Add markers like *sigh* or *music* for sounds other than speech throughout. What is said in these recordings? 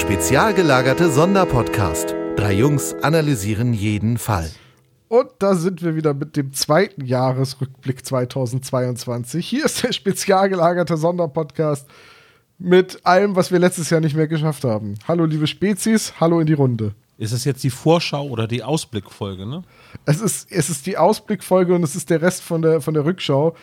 Spezial gelagerte Sonderpodcast. Drei Jungs analysieren jeden Fall. Und da sind wir wieder mit dem zweiten Jahresrückblick 2022. Hier ist der spezial gelagerte Sonderpodcast mit allem, was wir letztes Jahr nicht mehr geschafft haben. Hallo, liebe Spezies, hallo in die Runde. Ist es jetzt die Vorschau oder die Ausblickfolge, ne? Es ist, es ist die Ausblickfolge und es ist der Rest von der, von der Rückschau.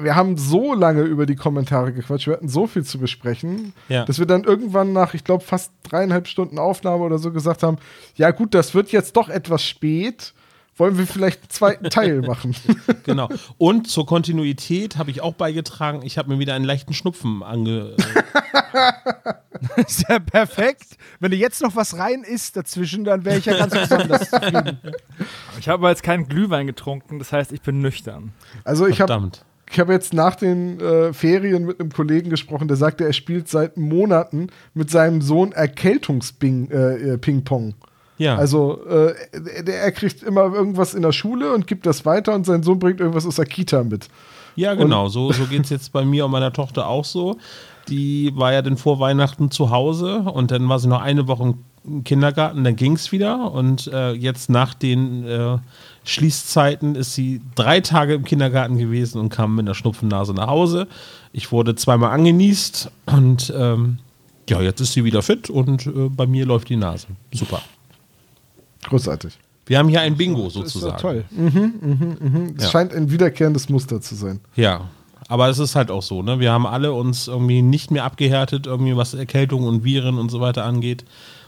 Wir haben so lange über die Kommentare gequatscht, wir hatten so viel zu besprechen, Ja. dass wir dann irgendwann nach, ich glaube, fast dreieinhalb Stunden Aufnahme oder so gesagt haben: Ja, gut, das wird jetzt doch etwas spät. Wollen wir vielleicht einen zweiten *laughs* Teil machen? Genau. Und zur Kontinuität habe ich auch beigetragen. Ich habe mir wieder einen leichten Schnupfen ange. *laughs* ist ja perfekt. Wenn du jetzt noch was rein isst dazwischen, dann wäre ich ja ganz besonders zufrieden. *laughs* Ich habe aber jetzt keinen Glühwein getrunken, das heißt, ich bin nüchtern. Also, ich habe Verdammt. Ich habe jetzt nach den äh, Ferien mit einem Kollegen gesprochen, der sagte, er spielt seit Monaten mit seinem Sohn Erkältungsping-Ping-Pong. Äh, äh. Ja. Also äh, der, er kriegt immer irgendwas in der Schule und gibt das weiter und sein Sohn bringt irgendwas aus der Kita mit. Ja, genau. So, so geht es jetzt bei mir und meiner Tochter auch so. Die war ja dann vor Weihnachten zu Hause und dann war sie noch eine Woche im Kindergarten, dann ging es wieder. Und äh, jetzt nach den äh, Schließzeiten ist sie drei Tage im Kindergarten gewesen und kam mit einer Schnupfennase nach Hause. Ich wurde zweimal angenießt und ähm, ja, jetzt ist sie wieder fit und äh, bei mir läuft die Nase. Super. Großartig. Wir haben hier ein Bingo Das ist doch sozusagen. toll. Es Ja. scheint ein wiederkehrendes Muster zu sein. Ja, aber es ist halt auch so, ne? Wir haben alle uns irgendwie nicht mehr abgehärtet, irgendwie was Erkältung und Viren und so weiter angeht.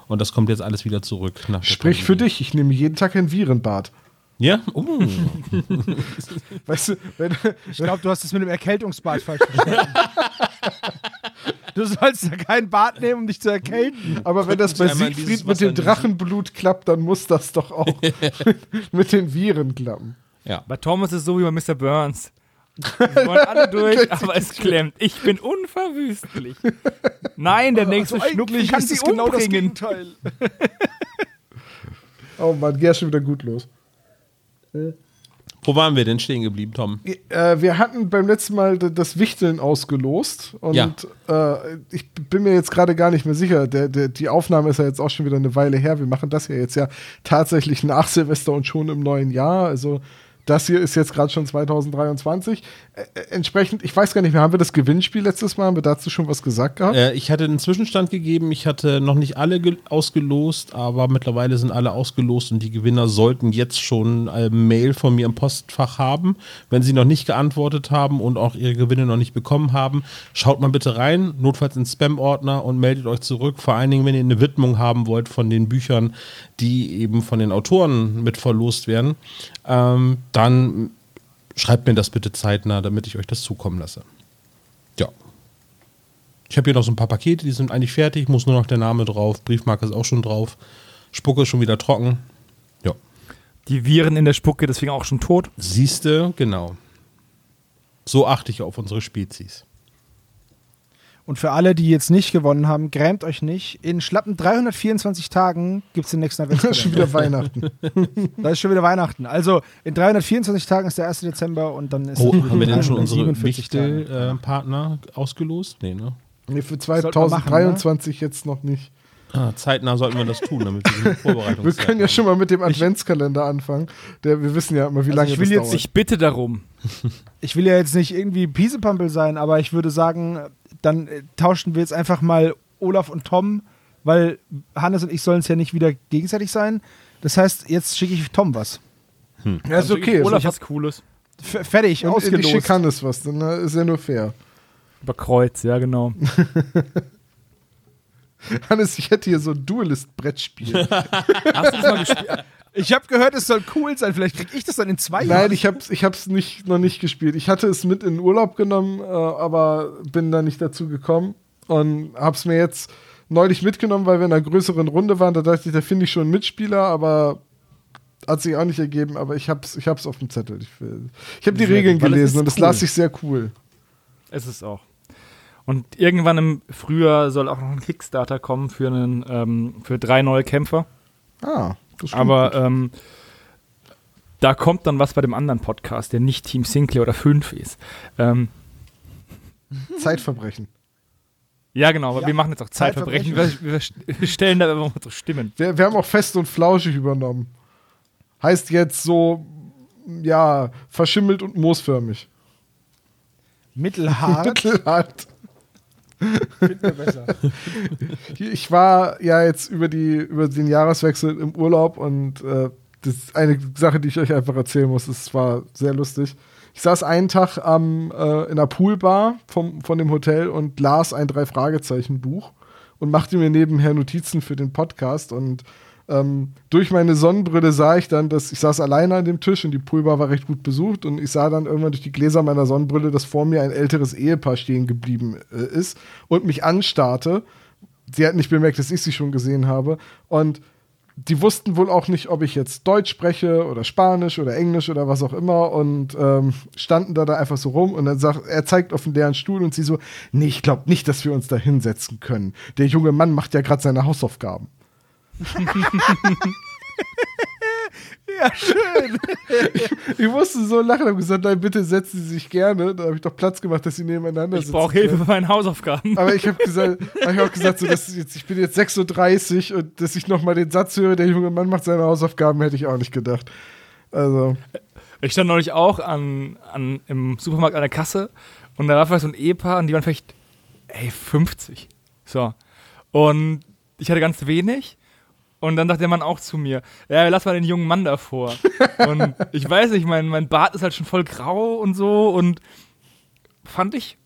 Und das kommt jetzt alles wieder zurück. Nach Sprich für dich, ich nehme jeden Tag ein Virenbad. Ja? Oh. *laughs* Weißt du, wenn, Ich glaube, du hast es mit dem Erkältungsbad falsch verstanden. *laughs* Du sollst da kein Bad nehmen, um dich zu erkälten. aber wenn das bei Siegfried mit dem Drachenblut klappt, dann muss das doch auch *laughs* mit den Viren klappen. Ja. Bei Thomas ist es so wie bei Mr. Burns. Wir wollen alle durch, aber es klemmt. Ich bin unverwüstlich. Nein, der nächste Schnupfen kann sie umbringen. Gegenteil. Oh Mann, geh schon wieder gut los. Wo waren wir denn stehen geblieben, Tom? Äh, wir hatten beim letzten Mal das Wichteln ausgelost und Ja. äh, ich bin mir jetzt gerade gar nicht mehr sicher. Der, der, die Aufnahme ist ja jetzt auch schon wieder eine Weile her. Wir machen das ja jetzt ja tatsächlich nach Silvester und schon im neuen Jahr. Also das hier ist jetzt gerade schon 2023. Äh, äh, entsprechend, ich weiß gar nicht mehr, haben wir das Gewinnspiel letztes Mal? Haben wir dazu schon was gesagt gehabt? Äh, ich hatte einen Zwischenstand gegeben. Ich hatte noch nicht alle ge- ausgelost, aber mittlerweile sind alle ausgelost und die Gewinner sollten jetzt schon eine Mail von mir im Postfach haben. Wenn sie noch nicht geantwortet haben und auch ihre Gewinne noch nicht bekommen haben, schaut mal bitte rein, notfalls in den Spam-Ordner und meldet euch zurück. Vor allen Dingen, wenn ihr eine Widmung haben wollt von den Büchern, die eben von den Autoren mit verlost werden, ähm, dann schreibt mir das bitte zeitnah, damit ich euch das zukommen lasse. Ja. Ich habe hier noch so ein paar Pakete, die sind eigentlich fertig, muss nur noch der Name drauf, Briefmarke ist auch schon drauf, Spucke ist schon wieder trocken. Ja. Die Viren in der Spucke, deswegen auch schon tot. Siehste, genau. So achte ich auf unsere Spezies. Und für alle, die jetzt nicht gewonnen haben, grämt euch nicht. In schlappen 324 Tagen gibt es den nächsten *laughs* Das ist schon Adventskalender. wieder Weihnachten. da ist schon wieder Weihnachten. Also in 324 Tagen ist der 1. Dezember und dann ist Oh, haben wir denn schon unsere 347 Tage. Wichtel-Partner ausgelost? Nee, ne? Nee, für Sollte man machen, 2023 jetzt noch nicht. Ah, zeitnah sollten wir das tun, damit wir die *laughs* Vorbereitung Wir können ja schon mal mit dem Adventskalender anfangen. Der, wir wissen ja immer, wie Also lange ich will das jetzt dauert. Ich bitte darum. *laughs* Ich will ja jetzt nicht irgendwie Piesepampel sein, aber ich würde sagen, dann äh, tauschen wir jetzt einfach mal Olaf und Tom, weil Hannes und ich sollen es ja nicht wieder gegenseitig sein. Das heißt, jetzt schicke ich Tom was. ja, ist okay. Also Olaf ich was Cooles. F fertig, und ich ausgelost. schicke Hannes was, dann äh, ist ja nur fair. Über Kreuz, ja genau. *laughs* Hannes, ich hätte hier so ein Duelist-Brettspiel. *laughs* Hast du das mal gespielt? Ich habe gehört, es soll cool sein. Vielleicht krieg ich das dann in zwei Nein, Jahren. ich hab's, ich hab's nicht, noch nicht gespielt. Ich hatte es mit in den Urlaub genommen, äh, aber bin da nicht dazu gekommen und hab's mir jetzt neulich mitgenommen, weil wir in einer größeren Runde waren. Da dachte ich, da finde ich schon einen Mitspieler, aber hat sich auch nicht ergeben. Aber ich hab's, ich hab's auf dem Zettel. Ich, ich habe die Sehr Regeln es gelesen und das cool. las ich sehr cool. Es ist auch. Und irgendwann im Frühjahr soll auch noch ein Kickstarter kommen für, einen, ähm, für drei neue Kämpfer. Ah, Aber ähm, da kommt dann was bei dem anderen Podcast, der nicht Team Sinclair oder 5 ist. Ähm, Zeitverbrechen. Ja, genau, aber Ja, wir machen jetzt auch Zeitverbrechen. Wir, wir stellen da einfach unsere Stimmen. Wir, wir haben auch fest und flauschig übernommen. Heißt jetzt so, ja, verschimmelt und moosförmig. Mittelhart. *laughs* Mittelhart. *laughs* Ich war ja jetzt über, die, über den Jahreswechsel im Urlaub und äh, das ist eine Sache, die ich euch einfach erzählen muss. Es war sehr lustig. Ich saß einen Tag am, äh, in einer Poolbar vom, von dem Hotel und las ein Drei-Fragezeichen-Buch und machte mir nebenher Notizen für den Podcast. Und ähm, durch meine Sonnenbrille sah ich dann, dass ich saß alleine an dem Tisch und die Poolbar war recht gut besucht und ich sah dann irgendwann durch die Gläser meiner Sonnenbrille, dass vor mir ein älteres Ehepaar stehen geblieben äh, ist und mich anstarrte. Sie hatten nicht bemerkt, dass ich sie schon gesehen habe. Und die wussten wohl auch nicht, ob ich jetzt Deutsch spreche oder Spanisch oder Englisch oder was auch immer und ähm, standen da, da einfach so rum und dann sagt, er zeigt auf den leeren Stuhl und sie so, nee, ich glaube nicht, dass wir uns da hinsetzen können. Der junge Mann macht ja gerade seine Hausaufgaben. Ja, schön. Ich musste so lachen, habe gesagt, nein, bitte setzen Sie sich gerne. Da habe ich doch Platz gemacht, dass sie nebeneinander Ich sitzen. brauche Hilfe bei meinen Hausaufgaben. Aber ich habe gesagt, hab ich auch gesagt, so, dass jetzt, ich bin jetzt 36 und dass ich noch mal den Satz höre, der junge Mann macht seine Hausaufgaben, hätte ich auch nicht gedacht. Also, Ich stand neulich auch an, an, im Supermarkt an der Kasse und da war vielleicht so ein Ehepaar und die waren vielleicht, ey, 50. So. Und ich hatte ganz wenig. Und dann sagt der Mann auch zu mir, ja, lass mal den jungen Mann davor. und *laughs* ich weiß nicht, mein, mein Bart ist halt schon voll grau und so und fand ich,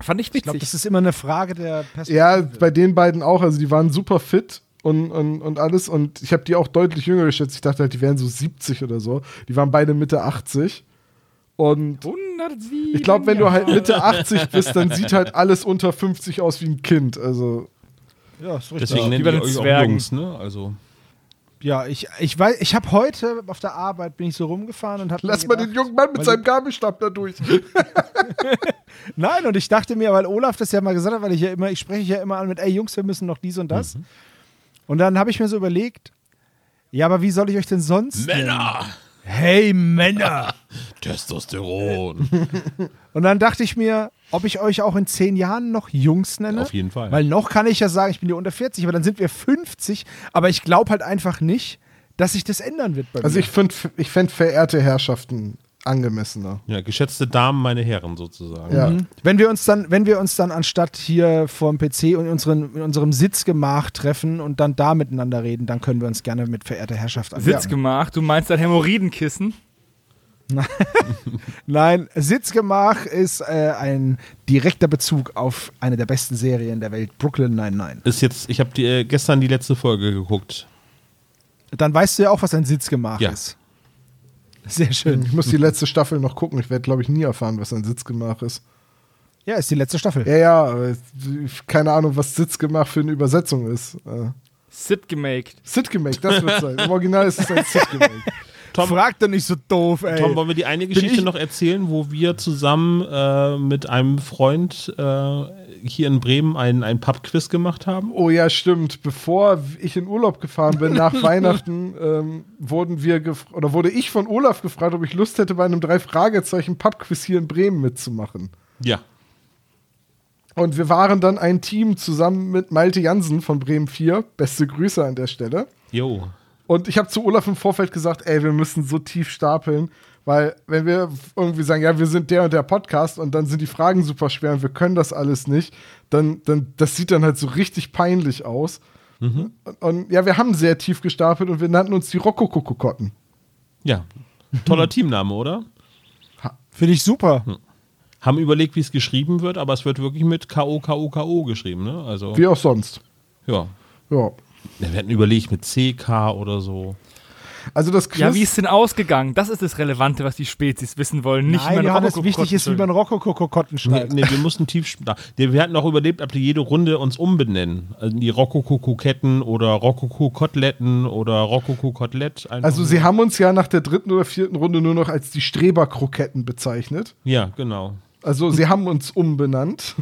fand ich Ich glaube, witzig. das ist immer eine Frage der Perspektive. ja, bei den beiden auch. Also, die waren super fit und, und, und alles. Und ich habe die auch deutlich jünger geschätzt. Ich dachte halt, die wären so 70 oder so. Die waren beide Mitte 80. Und 107 ich glaube, wenn du halt. Mitte 80 bist, dann sieht halt alles unter 50 aus wie ein Kind. Also, ja, ist richtig. Deswegen Ja, nennen die euch auch. Jungs, ne? Also. Ja, ich, ich weiß, ich habe heute auf der Arbeit bin ich so rumgefahren und habe lass mal den jungen Mann mit seinem Gabelstab da durch. *laughs* Nein, und ich dachte mir, weil Olaf das ja mal gesagt hat, weil ich ja immer, ich spreche ja immer an mit, ey Jungs, wir müssen noch dies und das. Und dann habe ich mir so überlegt, ja, aber wie soll ich euch denn sonst nennen? Männer! Hey Männer! *laughs* Testosteron. *laughs* Und dann dachte ich mir, ob ich euch auch in zehn Jahren noch Jungs nenne. Auf jeden Fall. Weil noch kann ich ja sagen, ich bin ja unter 40, aber dann sind wir 50. Aber ich glaube halt einfach nicht, dass sich das ändern wird bei Also, mir. ich, find, ich fände verehrte Herrschaften angemessener. ja, geschätzte Damen, meine Herren sozusagen. Ja. Mhm. Wenn wir uns dann, wenn wir uns dann anstatt hier vorm PC und in, unseren, in unserem Sitzgemach treffen und dann da miteinander reden, dann können wir uns gerne mit verehrter Herrschaft an. Sitz gemacht, du meinst ein Hämorrhoidenkissen? *laughs* Nein, Sitzgemach ist äh, ein direkter Bezug auf eine der besten Serien der Welt, Brooklyn 99. Ist jetzt, ich habe äh, gestern die letzte Folge geguckt. Dann weißt du ja auch, was ein Sitzgemach Ja. ist. Sehr schön. Ich muss die letzte Staffel noch gucken. Ich werde, glaube ich, nie erfahren, was ein Sitzgemach ist. Ja, ist die letzte Staffel. Ja, ja, keine Ahnung, was Sitzgemach für eine Übersetzung ist. Äh, Sit gemaked. Sitgemake, das wird sein. Im Original ist es ein *laughs* Sitgemake. Tom, Frag doch nicht so doof, ey. Tom, wollen wir die eine Geschichte ich- noch erzählen, wo wir zusammen äh, mit einem Freund äh, hier in Bremen ein, ein Pub-Quiz gemacht haben? Oh ja, stimmt. Bevor ich in Urlaub gefahren bin, nach *laughs* Weihnachten, ähm, wurden wir oder wurde ich von Olaf gefragt, ob ich Lust hätte, bei einem drei Fragezeichen Pubquiz hier in Bremen mitzumachen. Ja. Und wir waren dann ein Team zusammen mit Malte Jansen von Bremen 4. Beste Grüße an der Stelle. Jo. Und ich habe zu Olaf im Vorfeld gesagt, ey, wir müssen so tief stapeln, weil wenn wir irgendwie sagen, ja, wir sind der und der Podcast und dann sind die Fragen super schwer und wir können das alles nicht, dann, dann das sieht dann halt so richtig peinlich aus. Und, und ja, wir haben sehr tief gestapelt und wir nannten uns die Rokokokokotten. Ja. Toller Teamname, oder? Finde ich super. Haben überlegt, wie es geschrieben wird, aber es wird wirklich mit K-O-K-O-K-O geschrieben, ne? Also, Wie auch sonst. ja. Ja. Wir hätten überlegt mit C-K oder so. Also das Quiz, Ja, wie ist denn ausgegangen? Das ist das Relevante, was die Spezies wissen wollen. Nicht, wie Nein, man Johannes, Rokokokotten wichtig ist, wie man Rokokokokotten Nee, schneidet. nee, wir mussten tief. da- Wir hatten auch überlebt, ob wir jede Runde uns umbenennen. Also die Rokoko-Koketten oder Rokoko-Koteletten oder Rokoko-Kotelett. also so. sie haben uns ja nach der dritten oder vierten Runde nur noch als die Streberkroketten bezeichnet. Ja, genau. Also sie haben uns umbenannt.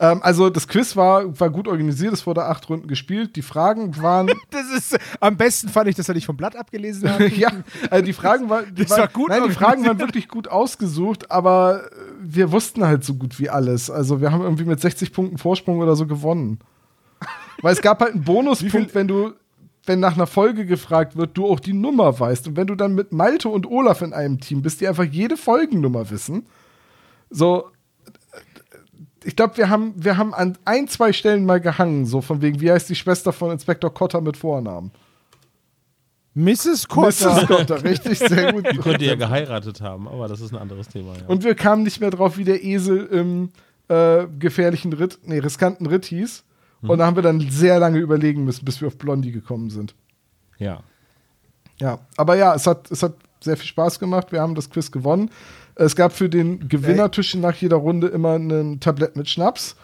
Ähm, also das Quiz war, war gut organisiert, es wurde acht Runden gespielt. Die Fragen waren. *laughs* Das ist, am besten fand ich, dass er nicht vom Blatt abgelesen hat. *laughs* ja, also die Fragen waren, die war gut nein, die. Fragen waren wirklich gut ausgesucht, aber wir wussten halt so gut wie alles. Also wir haben irgendwie mit 60 Punkten Vorsprung oder so gewonnen. Weil es gab halt einen *laughs* Bonuspunkt, wenn du, wenn nach einer Folge gefragt wird, du auch die Nummer weißt. Und wenn du dann mit Malte und Olaf in einem Team bist, die einfach jede Folgennummer wissen, so, ich glaube, wir haben, wir haben an ein, zwei Stellen mal gehangen, so von wegen, wie heißt die Schwester von Inspektor Cotter mit Vornamen? Mrs. Cotter. Mrs. Cotter, richtig, sehr *laughs* gut. Die könnte ja geheiratet haben, aber das ist ein anderes Thema. Ja. Und wir kamen nicht mehr drauf, wie der Esel im äh, gefährlichen Ritt, nee, riskanten Ritt hieß. Und da haben wir dann sehr lange überlegen müssen, bis wir auf Blondie gekommen sind. ja. Ja, aber ja, es hat, es hat sehr viel Spaß gemacht. Wir haben das Quiz gewonnen. Es gab für den Gewinnertisch nach jeder Runde immer ein Tablett mit Schnaps.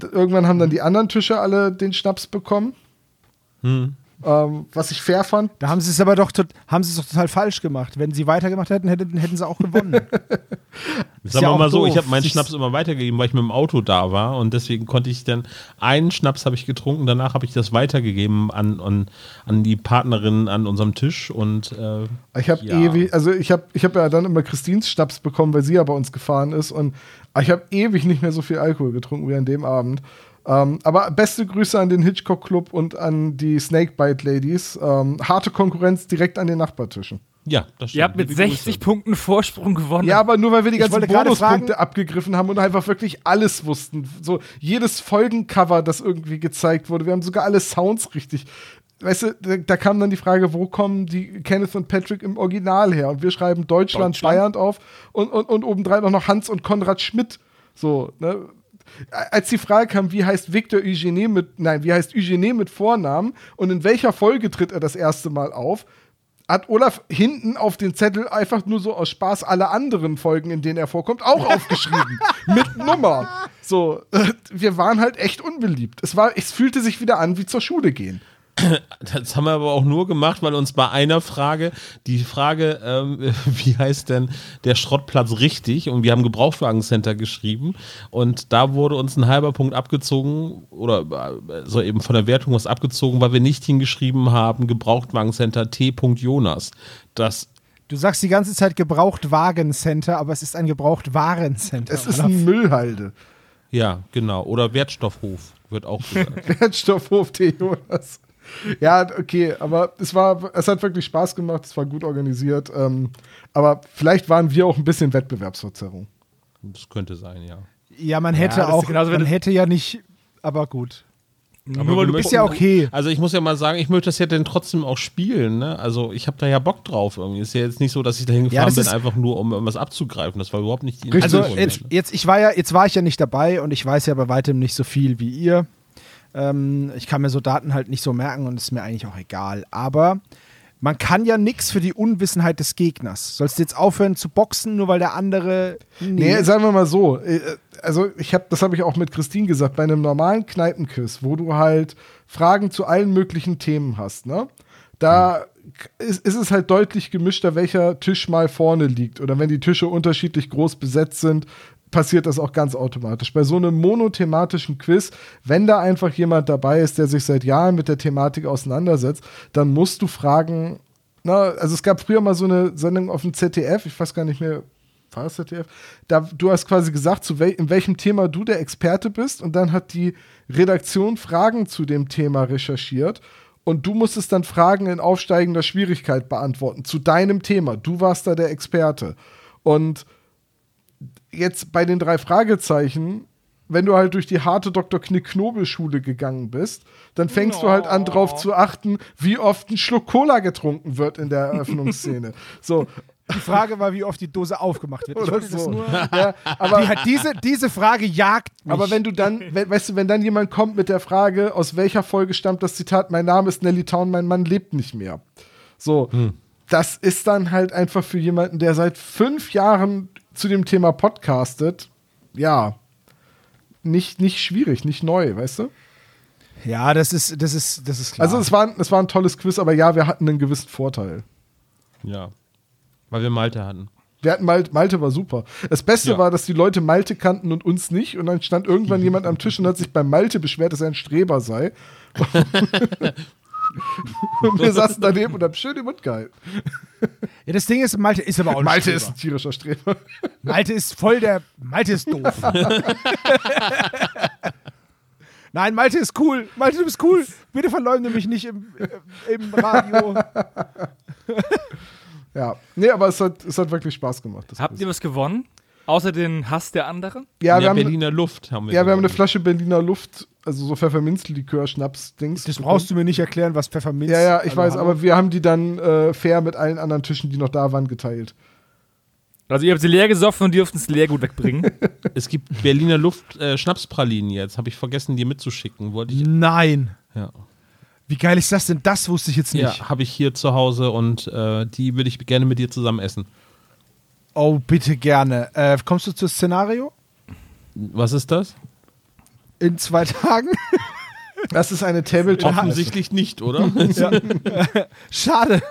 Irgendwann haben dann die anderen Tische alle den Schnaps bekommen. Hm. Ähm, was ich fair fand. Da haben sie es aber doch, tot- haben sie es doch total falsch gemacht. Wenn sie weitergemacht hätten, hätten, hätten sie auch gewonnen. *laughs* Sagen ja wir auch mal so, doof. ich habe meinen Schnaps immer weitergegeben, weil ich mit dem Auto da war und deswegen konnte ich dann einen Schnaps habe ich getrunken, danach habe ich das weitergegeben an, an, an die Partnerin an unserem Tisch und äh, Ich habe Ja. ewig, also ich habe ich hab ja dann immer Christins Schnaps bekommen, weil sie ja bei uns gefahren ist und ich habe ewig nicht mehr so viel Alkohol getrunken wie an dem Abend. Ähm, aber beste Grüße an den Hitchcock Club und an die Snakebite Ladies. Ähm, harte Konkurrenz direkt an den Nachbartischen. ja, das stimmt. Ihr habt mit Liebe 60 Grüße. Punkten Vorsprung gewonnen. Ja, aber nur weil wir die ganzen Bonuspunkte abgegriffen haben und einfach wirklich alles wussten. So jedes Folgencover, das irgendwie gezeigt wurde. Wir haben sogar alle Sounds richtig. Weißt du, da, da kam dann die Frage, wo kommen die Kenneth und Patrick im Original her? Und wir schreiben Deutschland, Deutschland. Bayern auf und, und, und obendrein auch noch Hans und Konrad Schmidt. So, ne? Als die Frage kam, wie heißt Victor Eugenie mit, nein, wie heißt Eugenie mit Vornamen und in welcher Folge tritt er das erste Mal auf, hat Olaf hinten auf den Zettel einfach nur so aus Spaß alle anderen Folgen, in denen er vorkommt, auch *laughs* aufgeschrieben. mit Nummer. So, äh, wir waren halt echt unbeliebt. Es, war, es fühlte sich wieder an wie zur Schule gehen. *clears throat* Das haben wir aber auch nur gemacht, weil uns bei einer Frage, die Frage, ähm, *laughs* wie heißt denn der Schrottplatz richtig? Und wir haben Gebrauchtwagencenter geschrieben und da wurde uns ein halber Punkt abgezogen oder äh, so eben von der Wertung was abgezogen, weil wir nicht hingeschrieben haben Gebrauchtwagencenter T. Jonas. Das Du sagst die ganze Zeit Gebrauchtwagencenter, aber es ist ein Gebrauchtwarencenter. Es ist ein Müllhalde. ja, genau. Oder Wertstoffhof wird auch *laughs* gesagt. Wertstoffhof T. Jonas. Ja, okay, aber es war, es hat wirklich Spaß gemacht, es war gut organisiert. Ähm, aber vielleicht waren wir auch ein bisschen Wettbewerbsverzerrung. das könnte sein, ja. ja, man hätte ist auch, genauso, wenn man hätte ja nicht, aber gut. Nur weil du Ist ja okay. Also ich muss ja mal sagen, ich möchte das ja dann trotzdem auch spielen. Ne? Also ich habe da ja Bock drauf irgendwie. Ist ja jetzt nicht so, dass ich da hingefahren das bin, einfach nur um irgendwas abzugreifen. Das war überhaupt nicht die Richtig. Also Intention. jetzt, jetzt, ich war ja, jetzt war ich ja nicht dabei und ich weiß ja bei weitem nicht so viel wie ihr. Ähm, ich kann mir so Daten halt nicht so merken und ist mir eigentlich auch egal. Aber man kann ja nichts für die Unwissenheit des Gegners. Sollst du jetzt aufhören zu boxen, nur weil der andere. Nee, sagen wir mal so. äh, Also, ich habe, das habe ich auch mit Christine gesagt, bei einem normalen Kneipenquiz, wo du halt Fragen zu allen möglichen Themen hast, ne? Da ist, ist es halt deutlich gemischter, welcher Tisch mal vorne liegt. Oder wenn die Tische unterschiedlich groß besetzt sind, passiert das auch ganz automatisch. Bei so einem monothematischen Quiz, wenn da einfach jemand dabei ist, der sich seit Jahren mit der Thematik auseinandersetzt, dann musst du fragen, na, also es gab früher mal so eine Sendung auf dem ZDF, ich weiß gar nicht mehr, war das ZDF? Da, du hast quasi gesagt, zu wel in welchem Thema du der Experte bist und dann hat die Redaktion Fragen zu dem Thema recherchiert und du musstest dann Fragen in aufsteigender Schwierigkeit beantworten zu deinem Thema. Du warst da der Experte. Und jetzt bei den drei Fragezeichen, wenn du halt durch die harte Dr. Knick-Knobel-Schule gegangen bist, dann fängst du halt an, drauf zu achten, wie oft ein Schluck Cola getrunken wird in der Eröffnungsszene. so, Die Frage war, wie oft die Dose aufgemacht wird. Ich oder so. nur. *laughs* Ja, aber, Die hat diese, diese Frage jagt mich. aber wenn du dann, we weißt du, wenn dann jemand kommt mit der Frage, aus welcher Folge stammt das Zitat, mein Name ist Nelly Town, mein Mann lebt nicht mehr. So, das ist dann halt einfach für jemanden, der seit fünf Jahren zu dem Thema podcastet, ja, nicht, nicht schwierig, nicht neu, weißt du? ja, das ist, das ist, das ist klar. Also es war, ein- es war ein tolles Quiz, aber ja, wir hatten einen gewissen Vorteil. Ja. Weil wir Malte hatten. Wir hatten Malte, Malte war super. Das Beste Ja. war, dass die Leute Malte kannten und uns nicht. Und dann stand irgendwann *laughs* jemand am Tisch und hat sich bei Malte beschwert, dass er ein Streber sei. *laughs* und wir saßen daneben und haben schön den Mund gehalten. Ja, das Ding ist, Malte ist aber auch ein Malte Streber. ist ein tierischer Streber. Malte ist voll der. Malte ist doof. *laughs* Nein, Malte ist cool. Malte, du bist cool. Bitte verleumde mich nicht im, im Radio. Ja. Nee, aber es hat, es hat wirklich Spaß gemacht. das Habt Quiz. ihr was gewonnen? Außer den Hass der anderen? ja, Ja, wir haben, Berliner Luft haben wir. ja, wir haben eine gewonnen. Flasche Berliner Luft, also so Pfefferminzlikör-Schnaps-Dings. Das brauchst du mir nicht erklären, was Pfefferminz Ja, ja, ich also, weiß, hallo. aber wir haben die dann äh, fair mit allen anderen Tischen, die noch da waren, geteilt. Also ihr habt sie leer gesoffen und dürft es leer gut wegbringen. *laughs* Es gibt Berliner Luft äh, Schnapspralinen jetzt. Habe ich vergessen, die mitzuschicken. Wollte ich. Nein. Ja, Wie geil ist das denn? Das wusste ich jetzt nicht. ja habe ich hier zu Hause und äh, die würde ich gerne mit dir zusammen essen. Oh, bitte gerne. Äh, kommst du zu Szenario? Was ist das? In zwei Tagen? *laughs* Das ist eine Tabletop. Offensichtlich nicht, oder? *laughs* *laughs* Schade.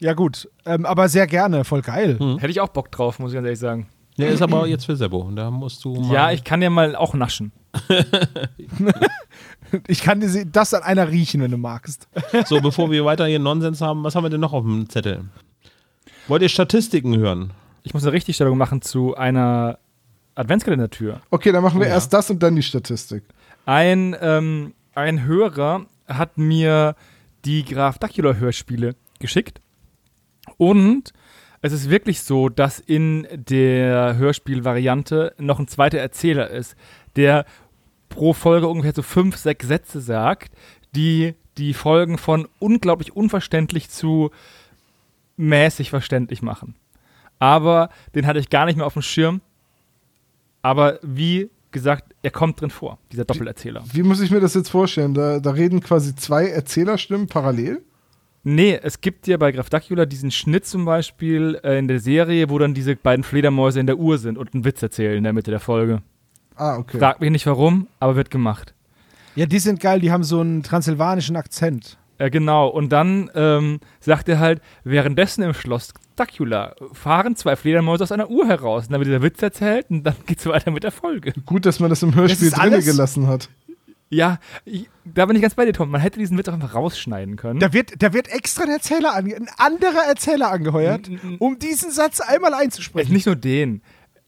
Ja, gut. Ähm, aber sehr gerne. Voll geil. Hätte ich auch Bock drauf, muss ich ganz ehrlich sagen. Der ist aber jetzt für Sebo. Da musst du mal. Ja, ich kann ja mal auch naschen. Ich kann dir das an einer riechen, wenn du magst. So, bevor wir weiter hier Nonsens haben, was haben wir denn noch auf dem Zettel? Wollt ihr Statistiken hören? Ich muss eine Richtigstellung machen zu einer Adventskalendertür. Okay, dann machen wir Ja. erst das und dann die Statistik. Ein, ähm, ein Hörer hat mir die Graf Dracula Hörspiele geschickt. Und es ist wirklich so, dass in der Hörspielvariante noch ein zweiter Erzähler ist, der pro Folge ungefähr so fünf, sechs Sätze sagt, die die Folgen von unglaublich unverständlich zu mäßig verständlich machen. Aber den hatte ich gar nicht mehr auf dem Schirm. Aber wie gesagt, er kommt drin vor, dieser Doppelerzähler. Wie muss ich mir das jetzt vorstellen? Da, da reden quasi zwei Erzählerstimmen parallel? Nee, es gibt ja bei Graf Dracula diesen Schnitt zum Beispiel äh, in der Serie, wo dann diese beiden Fledermäuse in der Uhr sind und einen Witz erzählen in der Mitte der Folge. Ah, okay. Frag mich nicht warum, aber wird gemacht. Ja, die sind geil. Die haben so einen transsilvanischen Akzent. Äh, genau, und dann ähm, sagt er halt, währenddessen im Schloss Dracula fahren zwei Fledermäuse aus einer Uhr heraus. Und dann wird dieser Witz erzählt und dann geht's weiter mit der Folge. Gut, dass man das im Hörspiel drinne alles- gelassen hat. Ja, ich, da bin ich ganz bei dir, Tom. Man hätte diesen Witz auch einfach rausschneiden können. Da wird, da wird extra ein Erzähler ange ein anderer Erzähler angeheuert, um diesen Satz einmal Es einzusprechen. nicht nur den.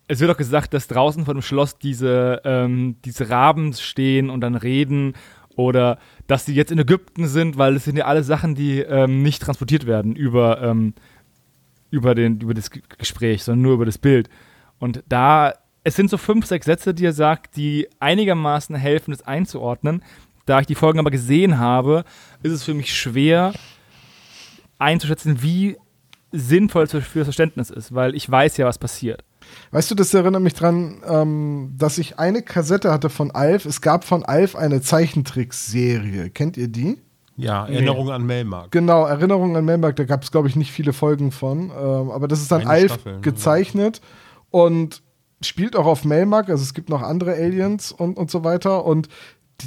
Es wird auch gesagt, dass draußen vor dem Schloss diese, ähm, diese Raben stehen und dann reden oder dass sie jetzt in Ägypten sind, weil es sind ja alle Sachen, die ähm, nicht transportiert werden über, ähm, über, den, über das Gespräch, sondern nur über das Bild. Und da, es sind so fünf, sechs Sätze, die er sagt, die einigermaßen helfen, das einzuordnen. Da ich die Folgen aber gesehen habe, ist es für mich schwer einzuschätzen, wie sinnvoll es für das Verständnis ist, weil ich weiß ja, was passiert. Weißt du, das erinnert mich dran, ähm, dass ich eine Kassette hatte von Alf. Es gab von Alf eine Zeichentrickserie. Kennt ihr die? Ja, Erinnerung an Melmark. Genau, Erinnerung an Melmark, da gab es, glaube ich, nicht viele Folgen von. Ähm, aber das ist dann Eine Alf Staffel, ne? gezeichnet und spielt auch auf Melmark. Also es gibt noch andere Aliens und, und so weiter. Und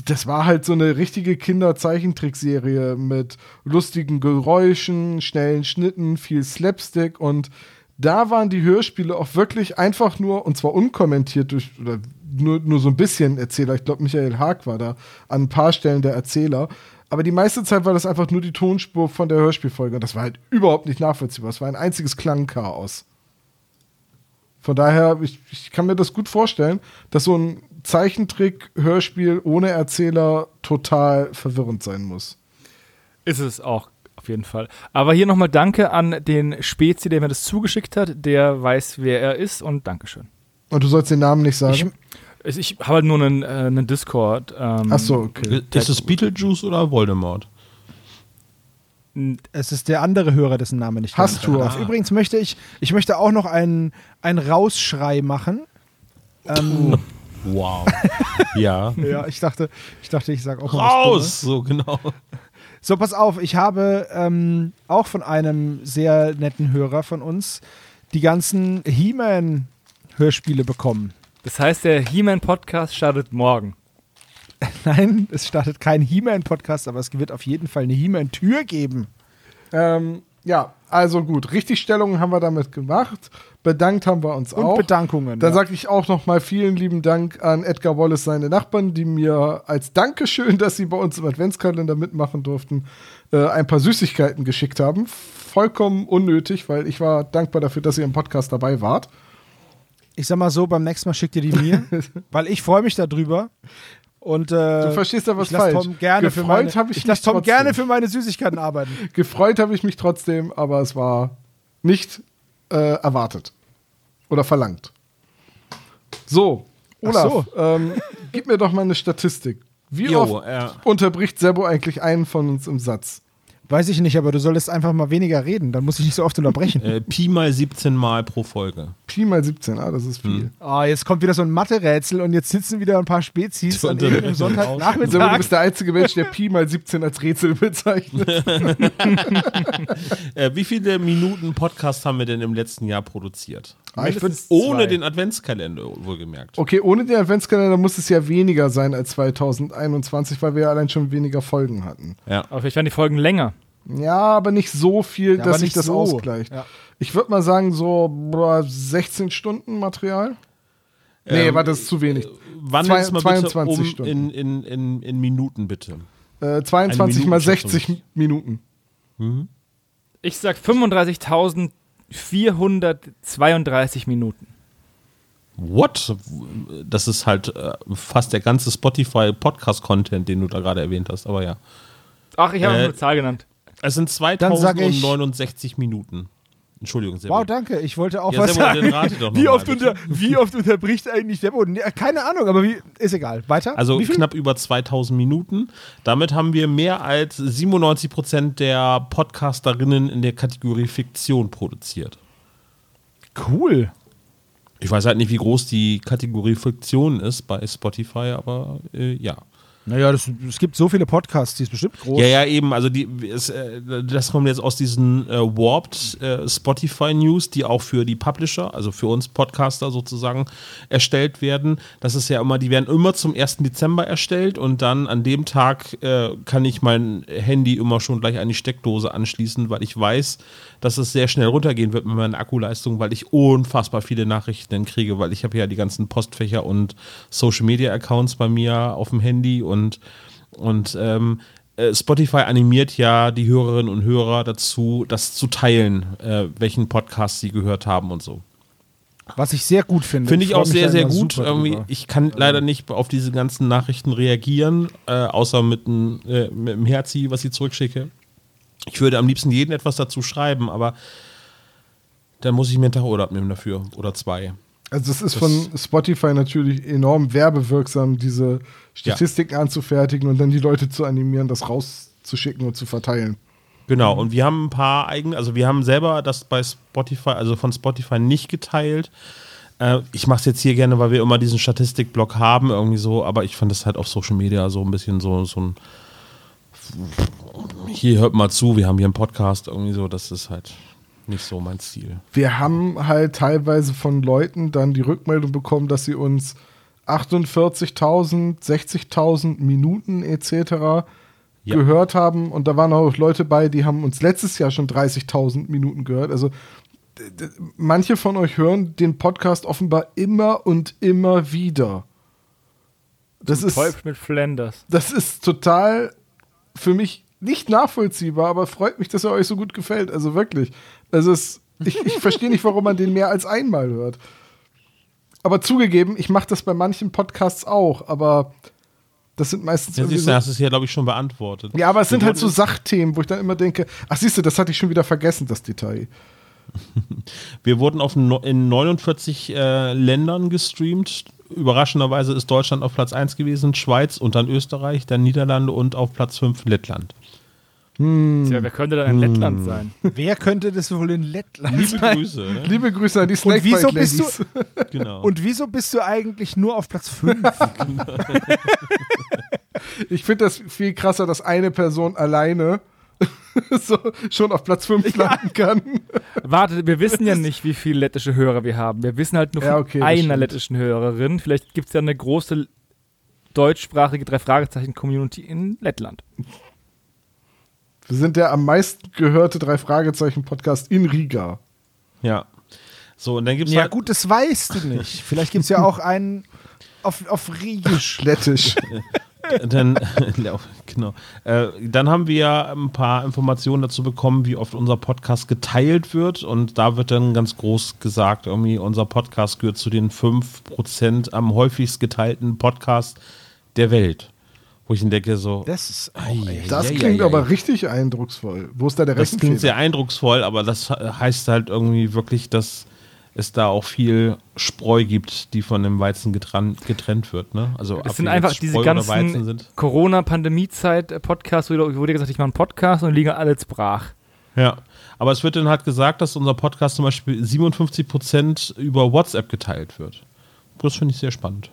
das war halt so eine richtige Kinder-Zeichentrickserie mit lustigen Geräuschen, schnellen Schnitten, viel Slapstick und da waren die Hörspiele auch wirklich einfach nur, und zwar unkommentiert durch, oder nur, nur so ein bisschen Erzähler. Ich glaube, Michael Haag war da an ein paar Stellen der Erzähler. Aber die meiste Zeit war das einfach nur die Tonspur von der Hörspielfolge. Und das war halt überhaupt nicht nachvollziehbar. Es war ein einziges Klangchaos. Von daher, ich, ich kann mir das gut vorstellen, dass so ein Zeichentrick-Hörspiel ohne Erzähler total verwirrend sein muss. Ist es auch auf jeden Fall. Aber hier nochmal Danke an den Spezi, der mir das zugeschickt hat. Der weiß, wer er ist und Dankeschön. Und du sollst den Namen nicht sagen. Ich, ich habe halt nur einen, äh, einen Discord. Ähm, Ach so, okay. Ist es Beetlejuice oder Voldemort? Es ist der andere Hörer, dessen Name nicht Hast du. darf. Übrigens möchte ich, ich möchte auch noch einen, einen Rausschrei machen. Ähm, Wow. *laughs* ja. ja, ich dachte, ich dachte, ich sage auch mal Raus! So, genau. So, pass auf, ich habe ähm, auch von einem sehr netten Hörer von uns die ganzen He-Man-Hörspiele bekommen. Das heißt, der He-Man-Podcast startet morgen. *laughs* Nein, es startet kein He-Man-Podcast, aber es wird auf jeden Fall eine He-Man-Tür geben. Ähm, Ja, also gut. Richtigstellungen haben wir damit gemacht. Bedankt haben wir uns Und auch. Bedankungen. Dann ja. sage ich auch nochmal vielen lieben Dank an Edgar Wallace, seine Nachbarn, die mir als Dankeschön, dass sie bei uns im Adventskalender mitmachen durften, äh, ein paar Süßigkeiten geschickt haben. Vollkommen unnötig, weil ich war dankbar dafür, dass ihr im Podcast dabei wart. Ich sag mal so, beim nächsten Mal schickt ihr die mir, *laughs* weil ich freue mich darüber. Und äh, Du verstehst da was ich falsch. Tom gerne für Gefreut meine, habe ich ich lass mich Tom trotzdem. gerne für meine Süßigkeiten arbeiten. *laughs* Gefreut habe ich mich trotzdem, aber es war nicht äh, erwartet oder verlangt. So, Olaf, so. *laughs* Ähm, gib mir doch mal eine Statistik. Wie Jo, oft äh. unterbricht Sebo eigentlich einen von uns im Satz? Weiß ich nicht, aber du solltest einfach mal weniger reden, dann muss ich nicht so oft unterbrechen. *laughs* Äh, Pi mal 17 Mal pro Folge. Pi mal 17, ah, das ist viel. Ah, jetzt kommt wieder so ein Mathe-Rätsel und jetzt sitzen wieder ein paar Spezies an irgendeinem Sebo, du Sonntagnachmittag. bist der einzige Mensch, der Pi mal 17 als Rätsel bezeichnet. *laughs* Äh, wie viele Minuten Podcast haben wir denn im letzten Jahr produziert? Mindestens Ohne zwei. den Adventskalender, wohlgemerkt. Okay, ohne den Adventskalender muss es ja weniger sein als 2021, weil wir ja allein schon weniger Folgen hatten. Ja. Aber vielleicht werden die Folgen länger. Ja, aber nicht so viel, Ja, dass sich das so. ausgleicht. Ja. Ich würde mal sagen, so boah, 16 Stunden Material. Nee, Ähm, warte, das ist zu wenig. Wandelt es Zwei- mal bitte 22 um Stunden. in, in, in, in Minuten, bitte. Äh, 22 Eine mal Minutenschätzung. 60 Minuten. Ich sag 35.432 Minuten. What? Das ist halt äh, fast der ganze Spotify-Podcast-Content, den du da gerade erwähnt hast, aber ja. Ach, ich habe Äh, nur eine Zahl genannt. Es sind Dann sag ich- 2069 Minuten. Entschuldigung, sehr Wow, danke. Ich wollte auch Ja, was Sebo, sagen. wie, oft unter, wie oft unterbricht eigentlich Sebo? Nee, keine Ahnung, aber wie, ist egal. Weiter? Also knapp über 2000 Minuten. Damit haben wir mehr als 97 Prozent der Podcasterinnen in der Kategorie Fiktion produziert. Cool. Ich weiß halt nicht, wie groß die Kategorie Fiktion ist bei Spotify, aber äh, ja. Naja, das, es gibt so viele Podcasts, die ist bestimmt groß. Ja, ja, eben. Also die, es, äh, das kommt jetzt aus diesen äh, Warped äh, Spotify News, die auch für die Publisher, also für uns Podcaster sozusagen, erstellt werden. Das ist ja immer, die werden immer zum 1. Dezember erstellt und dann an dem Tag äh, kann ich mein Handy immer schon gleich an die Steckdose anschließen, weil ich weiß, dass es sehr schnell runtergehen wird mit meiner Akkuleistung, weil ich unfassbar viele Nachrichten kriege, weil ich habe ja die ganzen Postfächer und Social Media Accounts bei mir auf dem Handy und, und ähm, äh, Spotify animiert ja die Hörerinnen und Hörer dazu, das zu teilen, äh, welchen Podcast sie gehört haben und so. Was ich sehr gut finde. Finde ich freu auch sehr, sehr gut. ich kann leider nicht auf diese ganzen Nachrichten reagieren, äh, außer mit einem äh, mit einem Herzi, was ich zurückschicke. Ich würde am liebsten jedem etwas dazu schreiben, aber dann muss ich mir einen Tag Urlaub nehmen dafür oder zwei. Also es ist von Spotify natürlich enorm werbewirksam, diese Statistiken anzufertigen und dann die Leute zu animieren, das rauszuschicken und zu verteilen. Genau, und wir haben ein paar eigene, also wir haben selber das bei Spotify, also von Spotify nicht geteilt. Äh, ich mache es jetzt hier gerne, weil wir immer diesen Statistikblock haben, irgendwie so, aber ich fand das halt auf Social Media so ein bisschen so, so ein hier hört mal zu, wir haben hier einen Podcast, irgendwie so, das ist halt nicht so mein Stil. Wir haben halt teilweise von Leuten dann die Rückmeldung bekommen, dass sie uns 48.000, 60.000 Minuten etc. Ja. gehört haben. Und da waren auch Leute bei, die haben uns letztes Jahr schon 30.000 Minuten gehört. Also manche von euch hören den Podcast offenbar immer und immer wieder. Das ist, Teufel mit Flanders. das ist total für mich nicht nachvollziehbar, aber freut mich, dass er euch so gut gefällt. Also wirklich. Also es, ich, ich *laughs* verstehe nicht, warum man den mehr als einmal hört. Aber zugegeben, ich mache das bei manchen Podcasts auch, aber das sind meistens Ja, siehst du, so, hast es hier, glaube ich, schon beantwortet. Ja, aber es sind halt so Sachthemen, wo ich dann immer denke, ach siehst du, das hatte ich schon wieder vergessen, das Detail. *laughs* Wir wurden auf no in 49 äh, Ländern gestreamt. Überraschenderweise ist Deutschland auf Platz 1 gewesen, Schweiz und dann Österreich, dann Niederlande und auf Platz 5 Lettland. Tja, wer könnte da in Lettland sein? Wer könnte das wohl in Lettland Liebe sein? Grüße. Ne? Liebe Grüße an die Und wieso bist du. *laughs* Genau. und wieso bist du eigentlich nur auf Platz 5? *laughs* Ich finde das viel krasser, dass eine Person alleine *laughs* so schon auf Platz 5 landen kann. Warte, wir wissen ja nicht, wie viele lettische Hörer wir haben. Wir wissen halt nur von Ja, okay, einer lettischen Hörerin. Vielleicht gibt es ja eine große deutschsprachige Drei-Fragezeichen-Community in Lettland. Wir sind der am meisten gehörte drei Fragezeichen Podcast in Riga. Ja. So, und dann gibt es Ja, halt, gut, das weißt du nicht. Vielleicht gibt es ja auch einen auf, auf Riegisch. Lettisch. *laughs* dann, *laughs* genau. Äh, dann haben wir ein paar Informationen dazu bekommen, wie oft unser Podcast geteilt wird. Und da wird dann ganz groß gesagt, irgendwie, unser Podcast gehört zu den 5% am häufigst geteilten Podcast der Welt. Wo ich denke, so. Das ist auch Ei. Das ei, ei, klingt ei, aber ei. richtig eindrucksvoll. Wo ist da der Das klingt sehr eindrucksvoll, aber das heißt halt irgendwie wirklich, dass es da auch viel Spreu gibt, die von dem Weizen getran- getrennt wird. Ne? Also Das sind einfach diese ganzen. Corona-Pandemie-Zeit-Podcasts, wo wurde gesagt, ich mache einen Podcast und liegen alle jetzt brach. Ja, aber es wird dann halt gesagt, dass unser Podcast zum Beispiel 57% über WhatsApp geteilt wird. Das finde ich sehr spannend.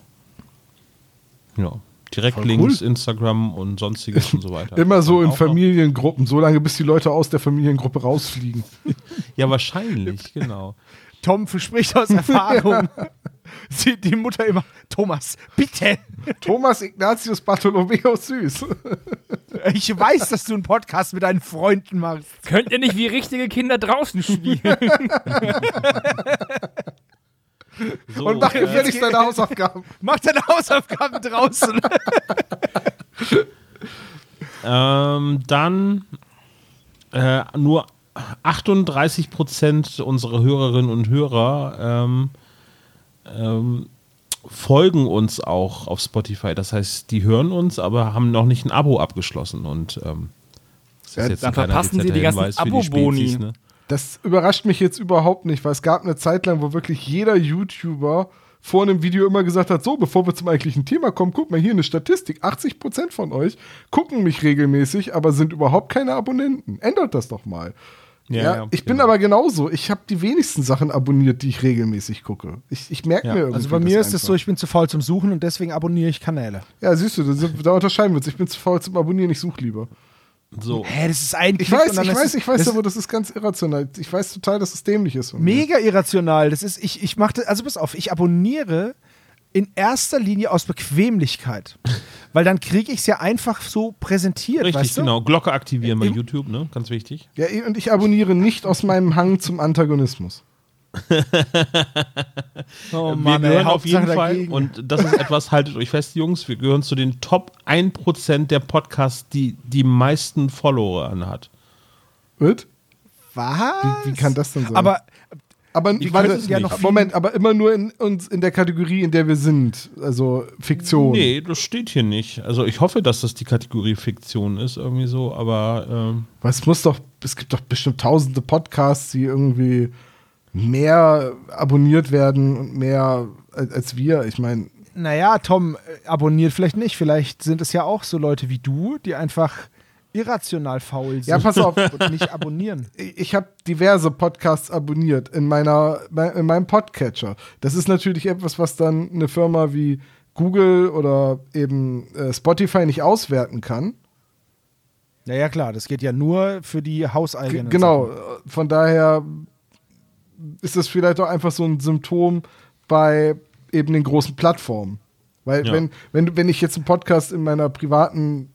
Ja, Direktlinks, Instagram und sonstiges und so weiter. *laughs* Immer so in Familiengruppen, so lange bis die Leute aus der Familiengruppe rausfliegen. *laughs* Ja, wahrscheinlich, *laughs* genau. Tom spricht aus Erfahrung. Sie, die Mutter immer, Thomas, bitte. Thomas Ignatius Bartholomäus Süß. Ich weiß, dass du einen Podcast mit deinen Freunden machst. Könnt ihr nicht wie richtige Kinder draußen spielen? So, Und mach äh, gefälligst deine Hausaufgaben. *laughs* Mach deine Hausaufgaben draußen. *laughs* Ähm, dann äh, nur 38 Prozent unserer Hörerinnen und Hörer ähm, ähm, folgen uns auch auf Spotify. Das heißt, die hören uns, aber haben noch nicht ein Abo abgeschlossen. Und ähm, das Ja, ein dann verpassen sie die ganzen Abo-Boni. Ne? Das überrascht mich jetzt überhaupt nicht, weil es gab eine Zeit lang, wo wirklich jeder YouTuber vor einem Video immer gesagt hat, so, bevor wir zum eigentlichen Thema kommen, guck mal hier eine Statistik, 80% von euch gucken mich regelmäßig, aber sind überhaupt keine Abonnenten. Ändert das doch mal. Ja, Ja, ja, ich bin genau. aber genauso. Ich habe die wenigsten Sachen abonniert, die ich regelmäßig gucke. Ich, ich merke Ja, mir irgendwie Also bei mir ist es so, ich bin zu faul zum Suchen und deswegen abonniere ich Kanäle. Ja, siehst du, da unterscheiden wir uns. Ich bin zu faul zum Abonnieren, ich suche lieber. So. Hä, das ist ein Ich Klick weiß, und dann ich ist weiß, ich weiß, das aber das ist ganz irrational. Ich weiß total, dass es dämlich ist. mega irrational. Das ist, ich, ich machte, also pass auf, ich abonniere in erster Linie aus Bequemlichkeit. *laughs* Weil dann kriege ich es ja einfach so präsentiert, Richtig, weißt du? genau. Glocke aktivieren bei Im- YouTube, ne? Ganz wichtig. Ja, und ich abonniere nicht aus meinem Hang zum Antagonismus. Oh wir gehören auf jeden Fall, dagegen. und das ist etwas, haltet euch fest, Jungs, wir gehören zu den Top 1% der Podcasts, die die meisten Follower hat. Wird? Was? Wie, wie kann das denn sein? Aber aber warte, könnten ja noch Moment, aber immer nur in, uns, in der Kategorie, in der wir sind. Also Fiktion. Nee, das steht hier nicht. Also ich hoffe, dass das die Kategorie Fiktion ist, irgendwie so, aber ähm, Weil es muss doch, es gibt doch bestimmt tausende Podcasts, die irgendwie mehr abonniert werden und mehr als, wir. Ich meine, naja, Tom äh, abonniert vielleicht nicht. Vielleicht sind es ja auch so Leute wie du, die einfach irrational faul sind Ja, pass auf. und nicht abonnieren. ich habe diverse Podcasts abonniert in meiner in meinem Podcatcher. Das ist natürlich etwas, was dann eine Firma wie Google oder eben äh, Spotify nicht auswerten kann. Ja, ja, klar, das geht ja nur für die G hauseigenen. genau. Sachen. äh, Von daher ist das vielleicht auch einfach so ein Symptom bei eben den großen Plattformen. Weil Ja. wenn, wenn, wenn ich jetzt einen Podcast in meiner privaten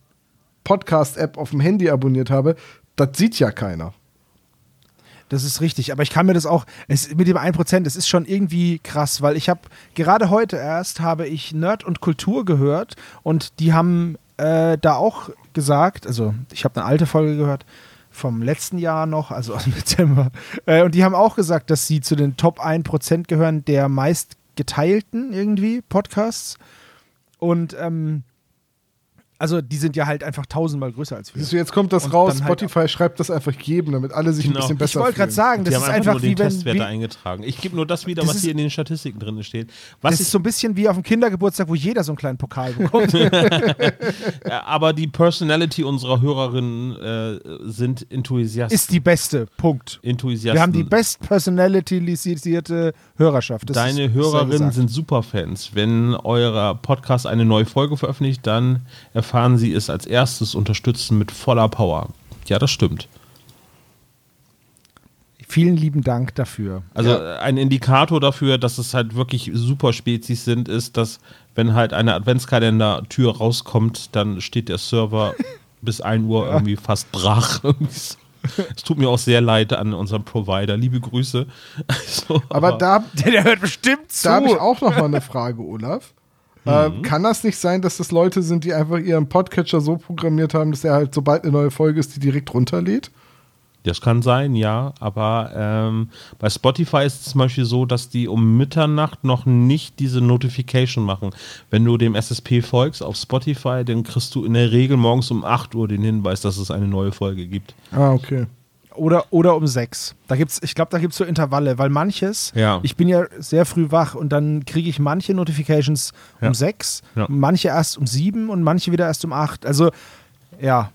Podcast-App auf dem Handy abonniert habe, das sieht ja keiner. Das ist richtig, aber ich kann mir das auch, es, mit dem 1%, das ist schon irgendwie krass, weil ich habe, gerade heute erst habe ich Nerd und Kultur gehört und die haben äh, da auch gesagt, also ich habe eine alte Folge gehört, vom letzten Jahr noch, also aus *laughs* dem Dezember, äh, und die haben auch gesagt, dass sie zu den Top 1% gehören der meist geteilten irgendwie Podcasts. Und ähm, also die sind ja halt einfach tausendmal größer als wir. Siehst du, jetzt kommt das Und raus, halt Spotify schreibt das einfach jedem, damit alle sich Genau. ein bisschen besser ich wollte gerade sagen, das die ist haben einfach nur den wie wenn, Testwerte wie, eingetragen. Ich gebe nur das wieder, Das was ist- hier in den Statistiken drin steht. Was das ist so ein bisschen wie auf dem Kindergeburtstag, wo jeder so einen kleinen Pokal bekommt. *laughs* Aber die Personality unserer Hörerinnen äh, sind Enthusiasten. ist die beste. Punkt. Enthusiasten. Wir haben die best personalisierte Hörerschaft. Das Deine Hörerinnen sind Superfans. Wenn euer Podcast eine neue Folge veröffentlicht, dann erfahren sie es als erstes, unterstützen mit voller Power. Ja, das stimmt. Vielen lieben Dank dafür. Also äh, ein Indikator dafür, dass es halt wirklich Superspezies sind, ist, dass wenn halt eine Adventskalender-Tür rauskommt, dann steht der Server *laughs* bis 1 Uhr irgendwie fast brach. *laughs* *laughs* Es tut mir auch sehr leid an unseren Provider. Liebe Grüße. *laughs* Also, Aber da, *laughs* Der, der hört bestimmt zu. da habe ich auch noch mal eine Frage, Olaf. Äh, kann das nicht sein, dass das Leute sind, die einfach ihren Podcatcher so programmiert haben, dass er halt, sobald eine neue Folge ist, die direkt runterlädt? Das kann sein, ja. Aber ähm, bei Spotify ist es zum Beispiel so, dass die um Mitternacht noch nicht diese Notification machen. Wenn du dem SSP folgst auf Spotify, dann kriegst du in der Regel morgens um 8 Uhr den Hinweis, dass es eine neue Folge gibt. Ah, okay. Oder, oder um sechs. Da gibt's, ich glaube, da gibt es so Intervalle, weil manches, Ja. ich bin ja sehr früh wach und dann kriege ich manche Notifications Ja. um sechs, Ja. manche erst um sieben und manche wieder erst um acht. Also, ja.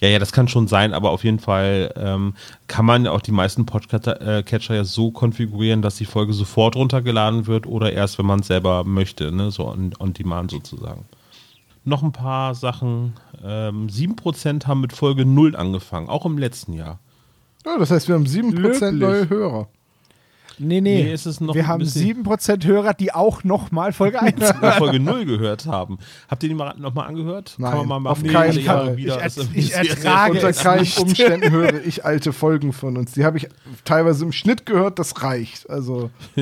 Ja, ja, das kann schon sein, aber auf jeden Fall ähm, kann man auch die meisten Podcatcher äh, ja so konfigurieren, dass die Folge sofort runtergeladen wird oder erst, wenn man es selber möchte, ne? so on, on demand sozusagen. Noch ein paar Sachen. Ähm, 7% haben mit Folge 0 angefangen, auch im letzten Jahr. Ja, das heißt, wir haben 7% Wirklich? neue Hörer. Nee, nee. Nee, ist es noch Wir haben bisschen- 7% Hörer, die auch nochmal Folge *laughs* 1 Oder Folge 0 gehört haben. Habt ihr die mal, nochmal angehört? Nein, kann man mal auf keinen Fall. wieder. Ich er- ich ertrage Unter keinen nicht. Umständen höre ich alte Folgen von uns. Die habe ich teilweise im Schnitt gehört, das reicht. Also, *laughs*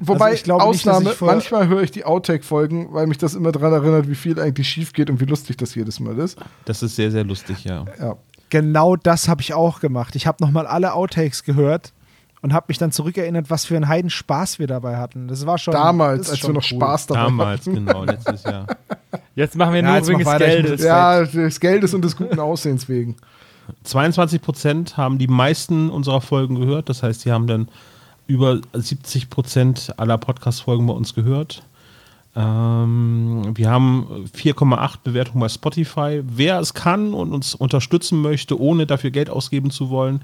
wobei, Also ich glaube nicht, dass Ausnahme, ich vor- manchmal höre ich die Outtake-Folgen, weil mich das immer daran erinnert, wie viel eigentlich schief geht und wie lustig das jedes Mal ist. Das ist sehr, sehr lustig, ja. Ja. Genau das habe ich auch gemacht. Ich habe nochmal alle Outtakes gehört und habe mich dann zurückerinnert, was für einen Heidenspaß wir dabei hatten. Das war schon. Damals, als wir schon noch cool. Spaß dabei Damals, hatten. genau, letztes Jahr. *laughs* Jetzt machen wir Ja, nur jetzt wegen des Geldes. Ja, des Geldes und des guten Aussehens wegen. 22 Prozent haben die meisten unserer Folgen gehört. Das heißt, die haben dann über 70 Prozent aller Podcast-Folgen bei uns gehört. Ähm, wir haben 4,8 Bewertungen bei Spotify. Wer es kann und uns unterstützen möchte, ohne dafür Geld ausgeben zu wollen,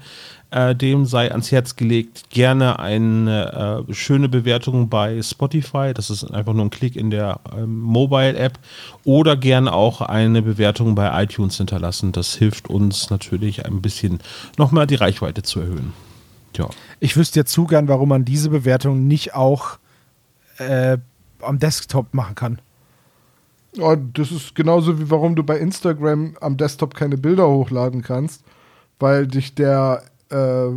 äh, dem sei ans Herz gelegt, gerne eine äh, schöne Bewertung bei Spotify. Das ist einfach nur ein Klick in der ähm, Mobile-App. Oder gerne auch eine Bewertung bei iTunes hinterlassen. Das hilft uns natürlich ein bisschen nochmal die Reichweite zu erhöhen. Ja. Ich wüsste jetzt zu gern, warum man diese Bewertung nicht auch äh, am Desktop machen kann. Ja, das ist genauso wie warum du bei Instagram am Desktop keine Bilder hochladen kannst, weil dich der, äh,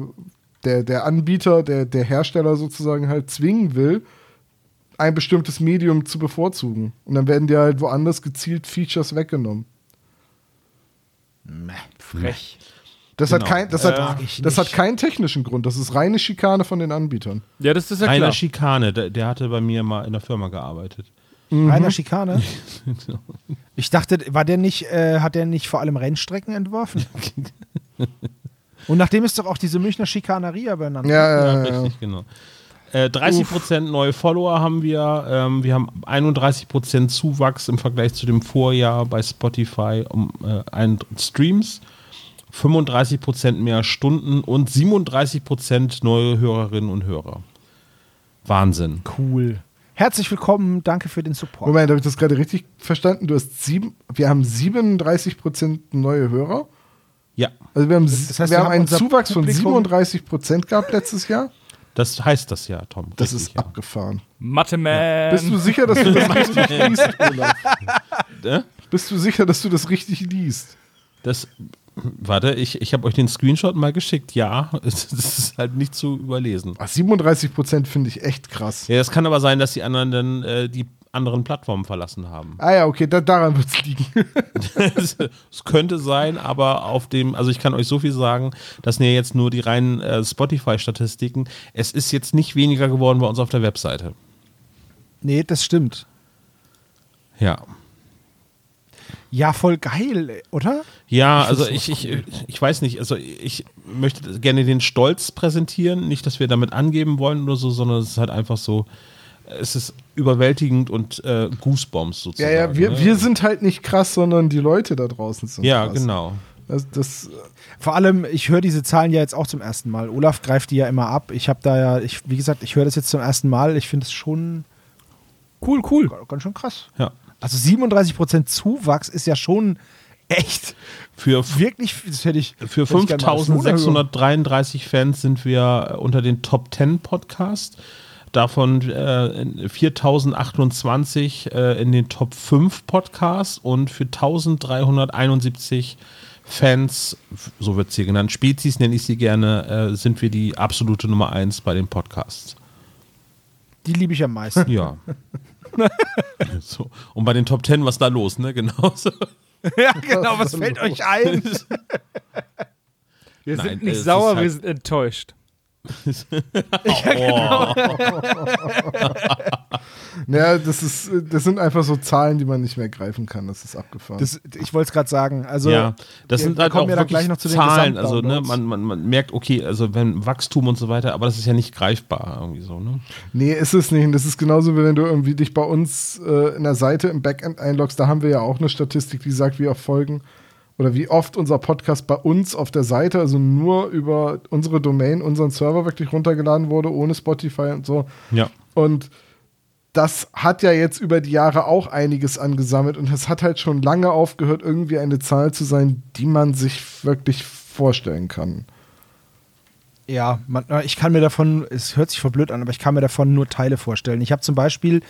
der, der Anbieter, der, der Hersteller sozusagen halt zwingen will, ein bestimmtes Medium zu bevorzugen. Und dann werden dir halt woanders gezielt Features weggenommen. Frech. Das, Genau. hat, kein, das, Äh, hat, das hat keinen technischen Grund. Das ist reine Schikane von den Anbietern. Ja, das ist ja Einer klar. Schikane, der, der hatte bei mir mal in der Firma gearbeitet. Reiner Schikane. *laughs* Ich dachte, war der nicht, äh, hat der nicht vor allem Rennstrecken entworfen? *laughs* Und nachdem ist doch auch diese Münchner Schikaneria benannt. Ja, Ja, ja, ja. richtig, genau. Äh, 30% neue Follower haben wir. Ähm, wir haben 31% Zuwachs im Vergleich zu dem Vorjahr bei Spotify um äh, ein Streams. 35% mehr Stunden und 37% neue Hörerinnen und Hörer. Wahnsinn. Cool. Herzlich willkommen, danke für den Support. Moment, habe ich das gerade richtig verstanden? Du hast sieben, wir haben 37% neue Hörer. Ja, Also wir haben, Das heißt, wir wir haben haben einen Zuwachs von Publikum- 37 Prozent gehabt letztes Jahr. das heißt das ja, Tom. Das Richtig, ist abgefahren. Mathe-Man. Bist du sicher, dass du das *laughs* richtig liest, Olaf? Bist du sicher, dass du das richtig liest? Das, warte, ich, ich habe euch den Screenshot mal geschickt. Ja, *laughs* es ist halt nicht zu überlesen. Ach, 37 Prozent finde ich echt krass. Ja, es kann aber sein, dass die anderen dann äh, die anderen Plattformen verlassen haben. Ah ja, okay, da, daran wird es liegen. *laughs* *laughs* es könnte sein, aber auf dem, also ich kann euch so viel sagen, das sind ja jetzt nur die reinen äh, Spotify-Statistiken. Es ist jetzt nicht weniger geworden bei uns auf der Webseite. Nee, das stimmt. Ja. Ja, voll geil, oder? Ja, Ich also ich, ich, ich weiß nicht, also ich möchte gerne den Stolz präsentieren, nicht, dass wir damit angeben wollen oder so, sondern es ist halt einfach so, es ist überwältigend und äh, Goosebumps Ja, sozusagen. ja, wir, ne? wir sind halt nicht krass, sondern die Leute da draußen sind Ja, krass. genau. Das, das, Vor allem, ich höre diese Zahlen ja jetzt auch zum ersten Mal. Olaf greift die ja immer ab. Ich habe da ja, ich, wie gesagt, ich höre das jetzt zum ersten Mal. Ich finde es schon Cool, cool. ganz schön krass. Ja. Also 37% Zuwachs ist ja schon echt Für, wirklich, das hätte ich. für hätte ich gerne mal als Lohnerhöhung. 5633 Fans sind wir unter den Top 10 Podcast. Davon äh, 4028 äh, in den Top 5 Podcasts und für 1371 Fans, so wird es hier genannt, Spezies nenne ich sie gerne, äh, sind wir die absolute Nummer 1 bei den Podcasts. Die liebe ich am meisten. Ja. *laughs* so. Und bei den Top 10, was da los, ne? Genauso. *laughs* ja, genau, was fällt euch ein? Wir Nein, sind nicht sauer, halt- wir sind enttäuscht. *laughs* *laughs* Oh. Naja, das, ist, das sind einfach so Zahlen, die man nicht mehr greifen kann. Das ist abgefahren. Das, ich wollte es gerade sagen. Also, ja, das wir- sind wir halt kommen auch wirklich gleich noch zu den Zahlen. Also ne, man, man, man merkt, okay, also wenn Wachstum und so weiter, aber das ist ja nicht greifbar irgendwie so. Ne? Nee, ist es nicht. Und das ist genauso, wie wenn du irgendwie dich bei uns äh, in der Seite im Backend einloggst. Da haben wir ja auch eine Statistik, die sagt, wie oft Folgen oder wie oft unser Podcast bei uns auf der Seite, also nur über unsere Domain, unseren Server wirklich runtergeladen wurde, ohne Spotify und so. Ja. Und das hat ja jetzt über die Jahre auch einiges angesammelt und es hat halt schon lange aufgehört, irgendwie eine Zahl zu sein, die man sich wirklich vorstellen kann. Ja, man, ich kann mir davon, es hört sich voll blöd an, aber ich kann mir davon nur Teile vorstellen. Ich habe zum Beispiel,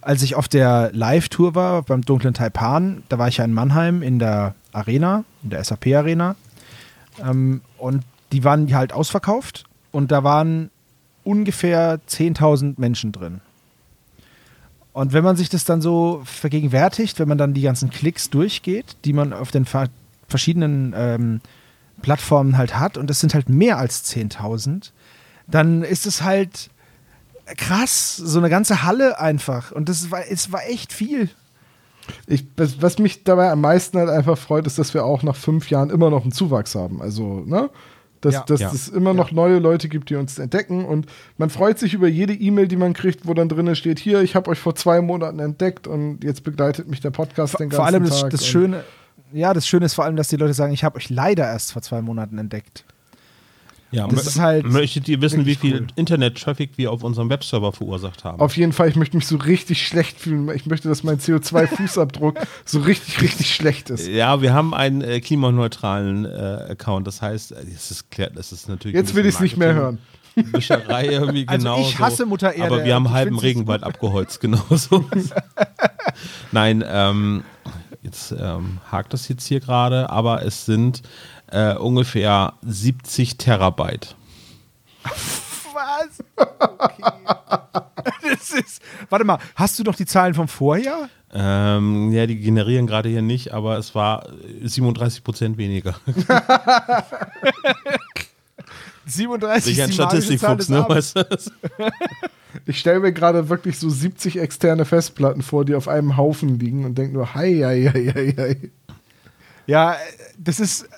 als ich auf der Live-Tour war beim Dunklen Taipan, da war ich ja in Mannheim in der Arena, in der SAP-Arena. Ähm, und die waren halt ausverkauft und da waren ungefähr 10.000 Menschen drin. Und wenn man sich das dann so vergegenwärtigt, wenn man dann die ganzen Klicks durchgeht, die man auf den ver verschiedenen ähm, Plattformen halt hat, und das sind halt mehr als 10.000, dann ist es halt krass, so eine ganze Halle einfach. Und das war, es war echt viel. Ich, was mich dabei am meisten halt einfach freut, ist, dass wir auch nach fünf Jahren immer noch einen Zuwachs haben. Also, ne? Dass, Ja. dass Ja. es immer noch neue Leute gibt, die uns entdecken. Und man freut sich über jede E-Mail, die man kriegt, wo dann drin steht: Hier, ich habe euch vor zwei Monaten entdeckt und jetzt begleitet mich der Podcast den ganzen Vor allem das, Tag. das Schöne, ja, das Schöne ist vor allem, dass die Leute sagen, ich habe euch leider erst vor zwei Monaten entdeckt. Ja, Das ist halt möchtet ihr wissen, wie viel cool. Internet-Traffic wir auf unserem Webserver verursacht haben? Auf jeden Fall, ich möchte mich so richtig schlecht fühlen. Ich möchte, dass mein CO2-Fußabdruck *laughs* so richtig, richtig schlecht ist. ja, wir haben einen äh, klimaneutralen äh, Account. Das heißt, äh, das ist, klar, das ist natürlich. Jetzt will ich es nicht mehr hören. Wischerei irgendwie *laughs* Also ich hasse Mutter Erde. Aber wir haben halben Regenwald abgeholzt, *laughs* genauso. Nein, ähm, jetzt ähm, hakt das jetzt hier gerade, aber es sind äh, ungefähr 70 Terabyte. Was? Okay. *laughs* Das ist. Warte mal, hast du doch die Zahlen vom Vorjahr? Ähm, ja, die generieren gerade hier nicht, aber es war äh, 37 Prozent weniger. *laughs* 37 Sicher ein ist die magische Zahl Statistikfuchs, ne? *laughs* Weißt du? Ich stelle mir gerade wirklich so 70 externe Festplatten vor, die auf einem Haufen liegen und denke nur, hei, hei, hei, hei, hei. Ja, das ist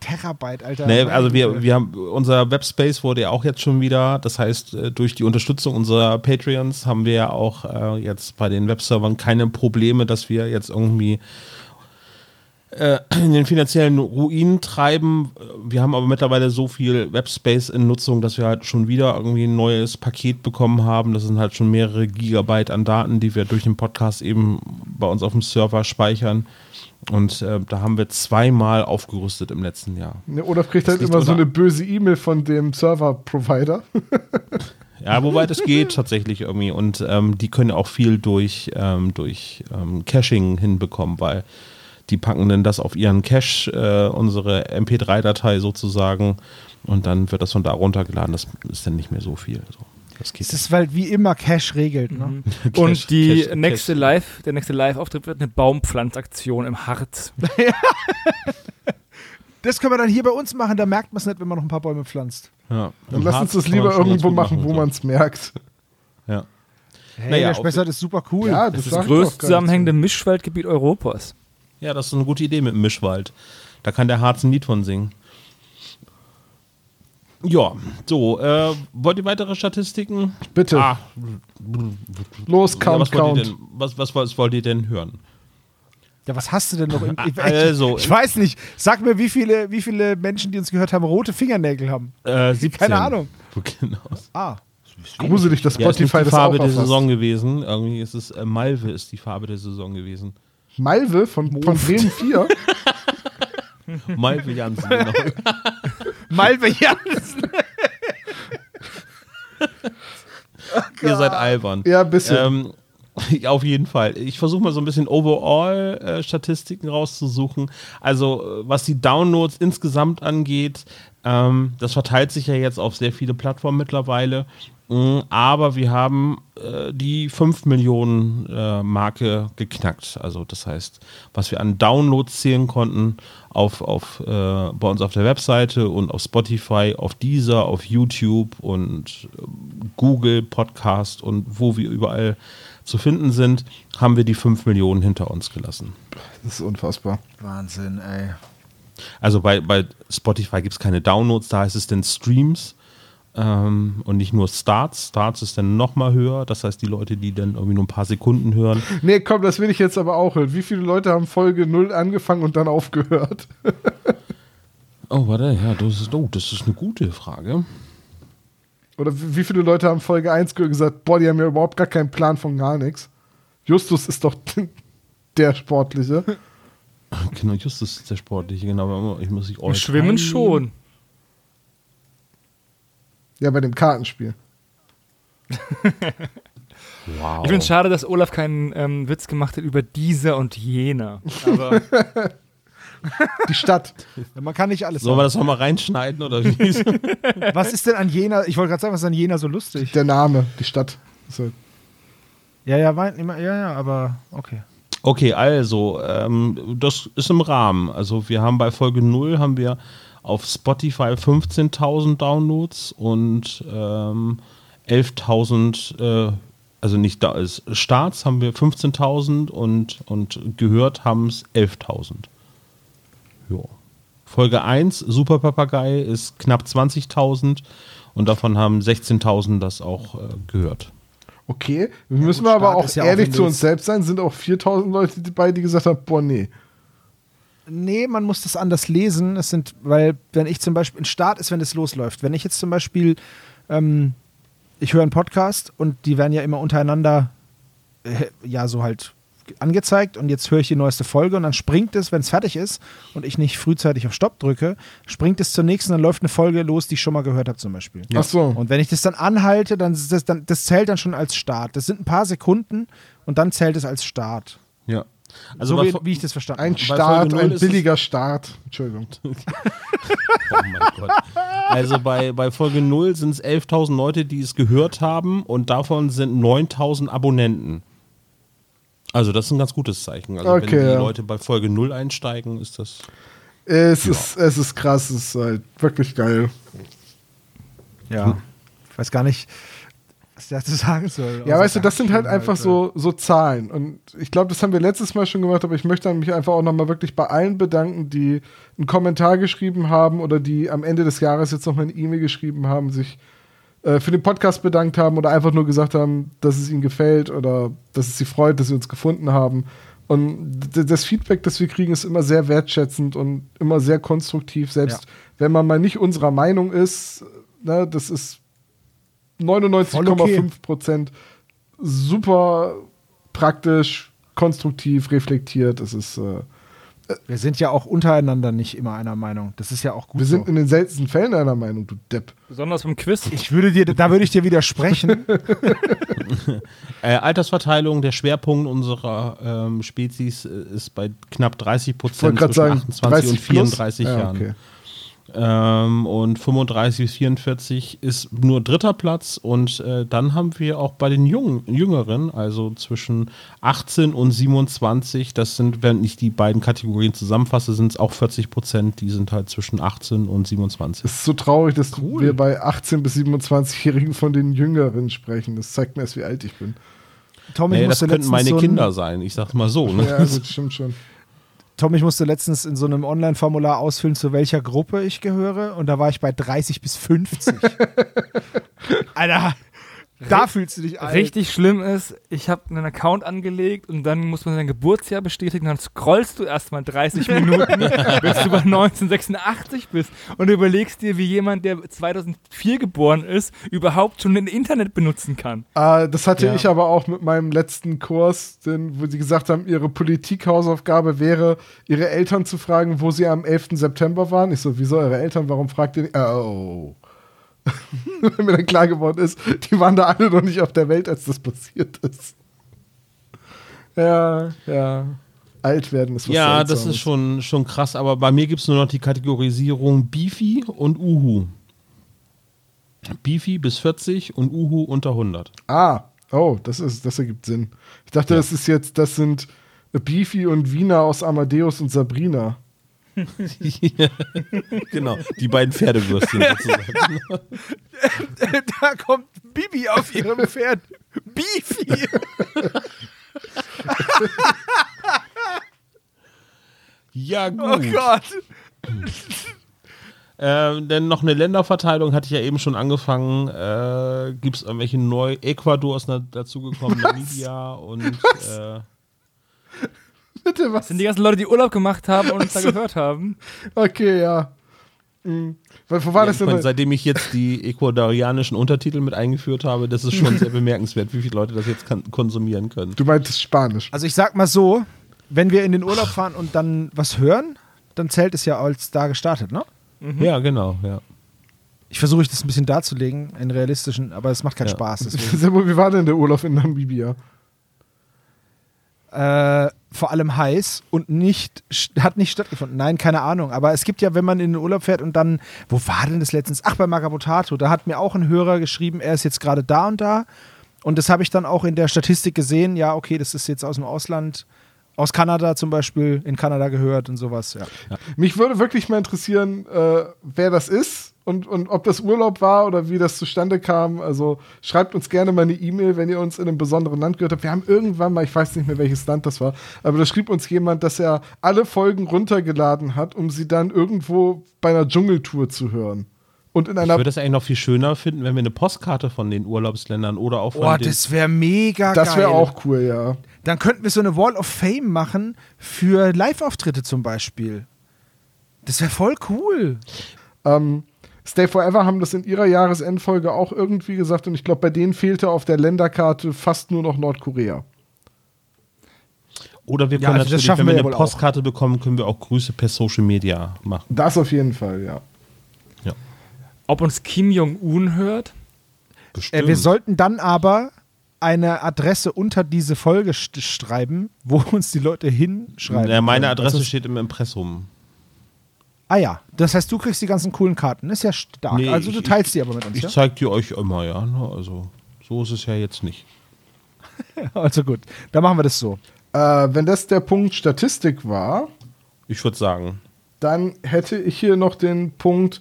Terabyte, Alter. Nee, also wir, wir haben, unser Webspace wurde ja auch jetzt schon wieder, das heißt, äh, durch die Unterstützung unserer Patreons haben wir ja auch äh, jetzt bei den Webservern keine Probleme, dass wir jetzt irgendwie äh, *clears throat* in den finanziellen Ruin treiben. Wir haben aber mittlerweile so viel Webspace in Nutzung, dass wir halt schon wieder irgendwie ein neues Paket bekommen haben. Das sind halt schon mehrere Gigabyte an Daten, die wir durch den Podcast eben bei uns auf dem Server speichern. Und äh, da haben wir zweimal aufgerüstet im letzten Jahr. Ne, Olaf kriegt Das halt immer so eine böse E-Mail von dem Server-Provider. *laughs* Ja, wobei das geht tatsächlich irgendwie. Und ähm, die können auch viel durch, ähm, durch ähm, Caching hinbekommen, weil die packen dann das auf ihren Cache, äh, unsere MP3-Datei sozusagen, und dann wird das von da runtergeladen. Das ist dann nicht mehr so viel. So, das geht. Es ist halt wie immer Cash regelt, ne? Mhm. *laughs* Cache- Und die Cache- nächste Cache- Live, der nächste Live-Auftritt wird eine Baumpflanzaktion im Harz. *laughs* *laughs* Das können wir dann hier bei uns machen, da merkt man es nicht, wenn man noch ein paar Bäume pflanzt. Ja. Dann lass Harz uns das lieber irgendwo machen, wo man es merkt. Ja. Hey, Naja, der Spessart ist super cool. Ja, Das ist das ich doch größte zusammenhängende Mischwaldgebiet Europas. ja, das ist eine gute Idee mit dem Mischwald. Da kann der Harz ein Lied von singen. Ja, so, äh, wollt ihr weitere Statistiken? Bitte, Ah, los, ja, Count, was, wollt ihr Count. denn, was, was, was wollt ihr denn hören? Ja, was hast du denn noch? Im, ich, Also- ich weiß nicht. Sag mir, wie viele, wie viele Menschen, die uns gehört haben, rote Fingernägel haben. Äh, 17. Keine Ahnung. *laughs* Genau. Ah. Gruselig, dass Ja, ist nicht Spotify die das Farbe auch der. Saison gewesen. Irgendwie ist es, äh, Malve ist die Farbe der Saison gewesen. Malve von, von Bremen 4. *laughs* Malve Jansen, genau. *laughs* Malve Jansen. *laughs* oh Ihr seid albern. Ja, ein bisschen. Ähm, *laughs* auf jeden Fall. Ich versuche mal so ein bisschen Overall-Statistiken rauszusuchen. Also, äh, was die Downloads insgesamt angeht, ähm, das verteilt sich ja jetzt auf sehr viele Plattformen mittlerweile. Mm, Aber wir haben äh, die 5 Millionen äh, Marke geknackt. Also das heißt, was wir an Downloads zählen konnten auf, auf, äh, bei uns auf der Webseite und auf Spotify, auf Deezer, auf YouTube und äh, Google Podcast und wo wir überall zu finden sind, haben wir die 5 Millionen hinter uns gelassen. Das ist unfassbar. Wahnsinn, ey. Also bei, bei Spotify gibt es keine Downloads, da heißt es denn Streams ähm, und nicht nur Starts. Starts ist dann nochmal höher, das heißt die Leute, die dann irgendwie nur ein paar Sekunden hören. Nee, komm, das will ich jetzt aber auch hören. Wie viele Leute haben Folge 0 angefangen und dann aufgehört? *laughs* Oh, warte, ja, das ist, oh, das ist eine gute Frage. Oder wie viele Leute haben Folge 1 gehört und gesagt, boah, die haben ja überhaupt gar keinen Plan von gar nichts. Justus ist doch *laughs* der Sportliche. *laughs* Genau, Justus ist der Sportliche, genau. aber Ich muss ich Im Schwimmen schon. Ja, bei dem Kartenspiel. *laughs* Wow. Ich finde es schade, dass Olaf keinen ähm, Witz gemacht hat über dieser und jener. Aber *laughs* Die Stadt. Man kann nicht alles Sollen wir das nochmal reinschneiden oder wie? *laughs* Was ist denn an Jena, ich wollte gerade sagen, was ist an Jena so lustig? Der Name, die Stadt. So. Ja, ja, immer, ja, ja, aber okay. Okay, also, ähm, das ist im Rahmen. Also wir haben bei Folge 0 haben wir auf Spotify 15.000 Downloads und ähm, 11.000, äh, also nicht da ist Starts haben wir 15.000 und, und gehört haben es 11.000. Ja. Folge 1, Super Papagei, ist knapp 20.000 und davon haben 16.000 das auch äh, gehört. Okay, wir müssen gut, wir aber Start auch ist ja auch, ehrlich zu uns selbst sein. Sind auch 4000 Leute dabei, die gesagt haben, boah, nee. Nee, man muss das anders lesen. Es sind, weil, wenn ich zum Beispiel, ein Start ist, wenn es losläuft. Wenn ich jetzt zum Beispiel, ähm, ich höre einen Podcast und die werden ja immer untereinander, äh, ja, so halt angezeigt und jetzt höre ich die neueste Folge und dann springt es, wenn es fertig ist und ich nicht frühzeitig auf Stopp drücke, springt es zur nächsten, dann läuft eine Folge los, die ich schon mal gehört habe zum Beispiel. Ach so. Und wenn ich das dann anhalte, dann, ist das, dann das zählt dann schon als Start. Das sind ein paar Sekunden und dann zählt es als Start. Ja. Also so wie, wie ich das verstanden Ein habe. Start, Folge null ein billiger Start. Entschuldigung. *laughs* Oh mein Gott. Also bei, bei Folge 0 sind es 11.000 Leute, die es gehört haben und davon sind 9.000 Abonnenten. Also das ist ein ganz gutes Zeichen. Also Okay, wenn die ja. Leute bei Folge 0 einsteigen, ist das... Es, ist, es ist krass, es ist halt wirklich geil. Ja. Ich weiß gar nicht, was ich dazu sagen soll. Ja, Außer weißt du, das sind halt einfach äh, so, so Zahlen. Und ich glaube, das haben wir letztes Mal schon gemacht, aber ich möchte mich einfach auch nochmal wirklich bei allen bedanken, die einen Kommentar geschrieben haben oder die am Ende des Jahres jetzt nochmal eine E-Mail geschrieben haben, sich äh, für den Podcast bedankt haben oder einfach nur gesagt haben, dass es ihnen gefällt oder dass es sie freut, dass sie uns gefunden haben. Und das Feedback, das wir kriegen, ist immer sehr wertschätzend und immer sehr konstruktiv, selbst wenn man mal nicht unserer Meinung ist. Ne, das ist 99,5 Prozent super praktisch, konstruktiv, reflektiert. Es ist, äh, Wir sind ja auch untereinander nicht immer einer Meinung. Das ist ja auch gut wir sind so. in den seltensten Fällen einer Meinung, du Depp. besonders beim Quiz. Ich würde dir, da würde ich dir widersprechen. *laughs* Äh, Altersverteilung, der Schwerpunkt unserer ähm, Spezies äh, ist bei knapp 30 Ich wollte Prozent gerade zwischen sagen, 28 30 und 34 plus? Ja, Jahren. okay. Ähm, und 35 bis 44 ist nur dritter Platz. Und äh, dann haben wir auch bei den Jungen, Jüngeren, also zwischen 18 und 27, das sind, wenn ich die beiden Kategorien zusammenfasse, sind es auch 40 Prozent, die sind halt zwischen 18 und 27. Es ist so traurig, dass wir bei 18- bis 27-Jährigen von den Jüngeren sprechen. Das zeigt mir erst, wie alt ich bin. Tom, ich Nee, das könnten meine so Kinder sein, ich sag's mal so. Ne? Ja, gut, stimmt schon. Tom, ich musste letztens in so einem Online-Formular ausfüllen, zu welcher Gruppe ich gehöre. Und da war ich bei 30 bis 50. *laughs* Alter, da fühlst du dich alt. Richtig schlimm ist, ich habe einen Account angelegt und dann muss man sein Geburtsjahr bestätigen, dann scrollst du erstmal 30 *laughs* Minuten, bis du bei 1986 bist und überlegst dir, wie jemand, der 2004 geboren ist, überhaupt schon ein Internet benutzen kann. Äh, das hatte Ja. ich aber auch mit meinem letzten Kurs, den, wo sie gesagt haben, ihre Politikhausaufgabe wäre, ihre Eltern zu fragen, wo sie am 11. September waren. Ich so, wieso eure Eltern? Warum fragt ihr nicht? Oh. *laughs* Weil mir dann klar geworden ist, die waren da alle noch nicht auf der Welt, als das passiert ist. Ja, ja. Alt werden ist was Ja, das Seltsames. ist schon, schon krass, aber bei mir gibt es nur noch die Kategorisierung Beefy und Uhu. Beefy bis 40 und Uhu unter 100. Ah, oh, das, ist, das ergibt Sinn. Ich dachte, das ist jetzt, das sind Beefy und Wiener aus Amadeus und Sabrina. *laughs* genau, die beiden Pferdewürstchen *laughs* sozusagen. da kommt Bibi auf ihrem Pferd. Beefy. Ja, gut. Oh Gott. Ähm, denn noch eine Länderverteilung hatte ich ja eben schon angefangen. Äh, Gibt es irgendwelche neu? Ecuador ist dazugekommen, Namibia und äh, Bitte, was? Das sind die ganzen Leute, die Urlaub gemacht haben und *laughs* uns da Ach so. gehört haben. Okay, ja. Hm. Weil, wo war ja, das ich denn? meine, seitdem ich jetzt die ecuadorianischen Untertitel mit eingeführt habe, das ist schon sehr *laughs* bemerkenswert, wie viele Leute das jetzt kann, konsumieren können. Du meintest Spanisch. Also ich sag mal so, wenn wir in den Urlaub fahren und dann was hören, dann zählt es ja als da gestartet, ne? Ja, genau, ja. Ich versuche das ein bisschen darzulegen, in realistischen, aber es macht keinen Ja. Spaß. *laughs* Deswegen. Wie war denn der Urlaub in Namibia? Äh, vor allem heiß und nicht hat nicht stattgefunden. Nein, keine Ahnung. Aber es gibt ja, wenn man in den Urlaub fährt und dann, wo war denn das letztens? Ach, bei Magabotato. Da hat mir auch ein Hörer geschrieben, er ist jetzt gerade da und da. Und das habe ich dann auch in der Statistik gesehen. Ja, okay, das ist jetzt aus dem Ausland, aus Kanada zum Beispiel, in Kanada gehört und sowas. Ja. Mich würde wirklich mal interessieren, äh, wer das ist und, und ob das Urlaub war oder wie das zustande kam. Also schreibt uns gerne mal eine E-Mail, wenn ihr uns in einem besonderen Land gehört habt. Wir haben irgendwann mal, ich weiß nicht mehr, welches Land das war, aber da schrieb uns jemand, dass er alle Folgen runtergeladen hat, um sie dann irgendwo bei einer Dschungeltour zu hören. Und in Ich einer würde es eigentlich noch viel schöner finden, wenn wir eine Postkarte von den Urlaubsländern oder auch von Boah, das wäre mega das wäre geil. auch cool, ja. Dann könnten wir so eine Wall of Fame machen für Live-Auftritte zum Beispiel. Das wäre voll cool. Ähm, Stay Forever haben das in ihrer Jahresendfolge auch irgendwie gesagt und ich glaube, bei denen fehlte auf der Länderkarte fast nur noch Nordkorea. Oder wir Ja, können also das natürlich, schaffen wenn wir wir ja eine wohl auch. Postkarte bekommen, können wir auch Grüße per Social Media machen. Das auf jeden Fall, ja. Ob uns Kim Jong-un hört? Äh, wir sollten dann aber eine Adresse unter diese Folge schreiben, wo uns die Leute hinschreiben. Ja, meine. Adresse steht im Impressum. Ah ja, das heißt, du kriegst die ganzen coolen Karten. Ist ja stark. Nee, also du ich- teilst die aber mit uns, Ich ja? zeig die euch immer, ja. ne? Also so ist es ja jetzt nicht. *laughs* Also gut, dann machen wir das so. Äh, wenn das der Punkt Statistik war, Ich würde sagen, dann hätte ich hier noch den Punkt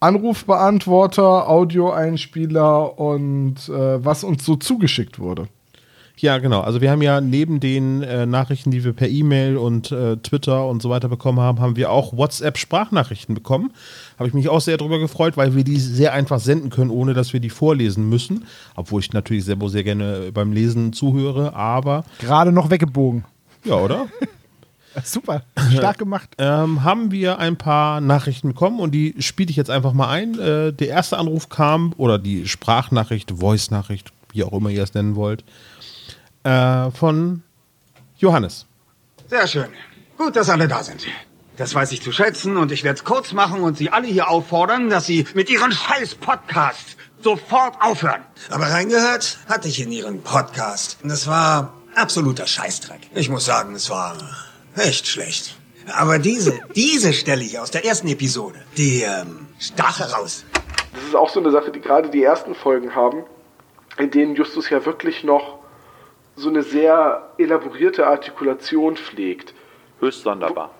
Anrufbeantworter, Audioeinspieler und äh, was uns so zugeschickt wurde. Ja, genau. Also wir haben ja neben den äh, Nachrichten, die wir per E-Mail und äh, Twitter und so weiter bekommen haben, haben wir auch WhatsApp-Sprachnachrichten bekommen. Habe ich mich auch sehr darüber gefreut, weil wir die sehr einfach senden können, ohne dass wir die vorlesen müssen. Obwohl ich natürlich selber sehr gerne beim Lesen zuhöre, aber Gerade noch weggebogen. ja, oder? *laughs* Super, stark gemacht. *laughs* ähm, haben wir ein paar Nachrichten bekommen und die spiele ich jetzt einfach mal ein. Äh, der erste Anruf kam, oder die Sprachnachricht, Voice-Nachricht, wie auch immer ihr es nennen wollt, äh, von Johannes. Sehr schön. Gut, dass alle da sind. Das weiß ich zu schätzen und ich werde es kurz machen und Sie alle hier auffordern, dass Sie mit Ihren scheiß Podcast sofort aufhören. Aber reingehört hatte ich in Ihren Podcast. Und es war absoluter Scheißdreck. Ich muss sagen, es war echt schlecht. Aber diese, *laughs* diese Stelle hier aus der ersten Episode, die ähm, stach heraus. Das ist auch so eine Sache, die gerade die ersten Folgen haben, in denen Justus ja wirklich noch so eine sehr elaborierte Artikulation pflegt. Höchst sonderbar.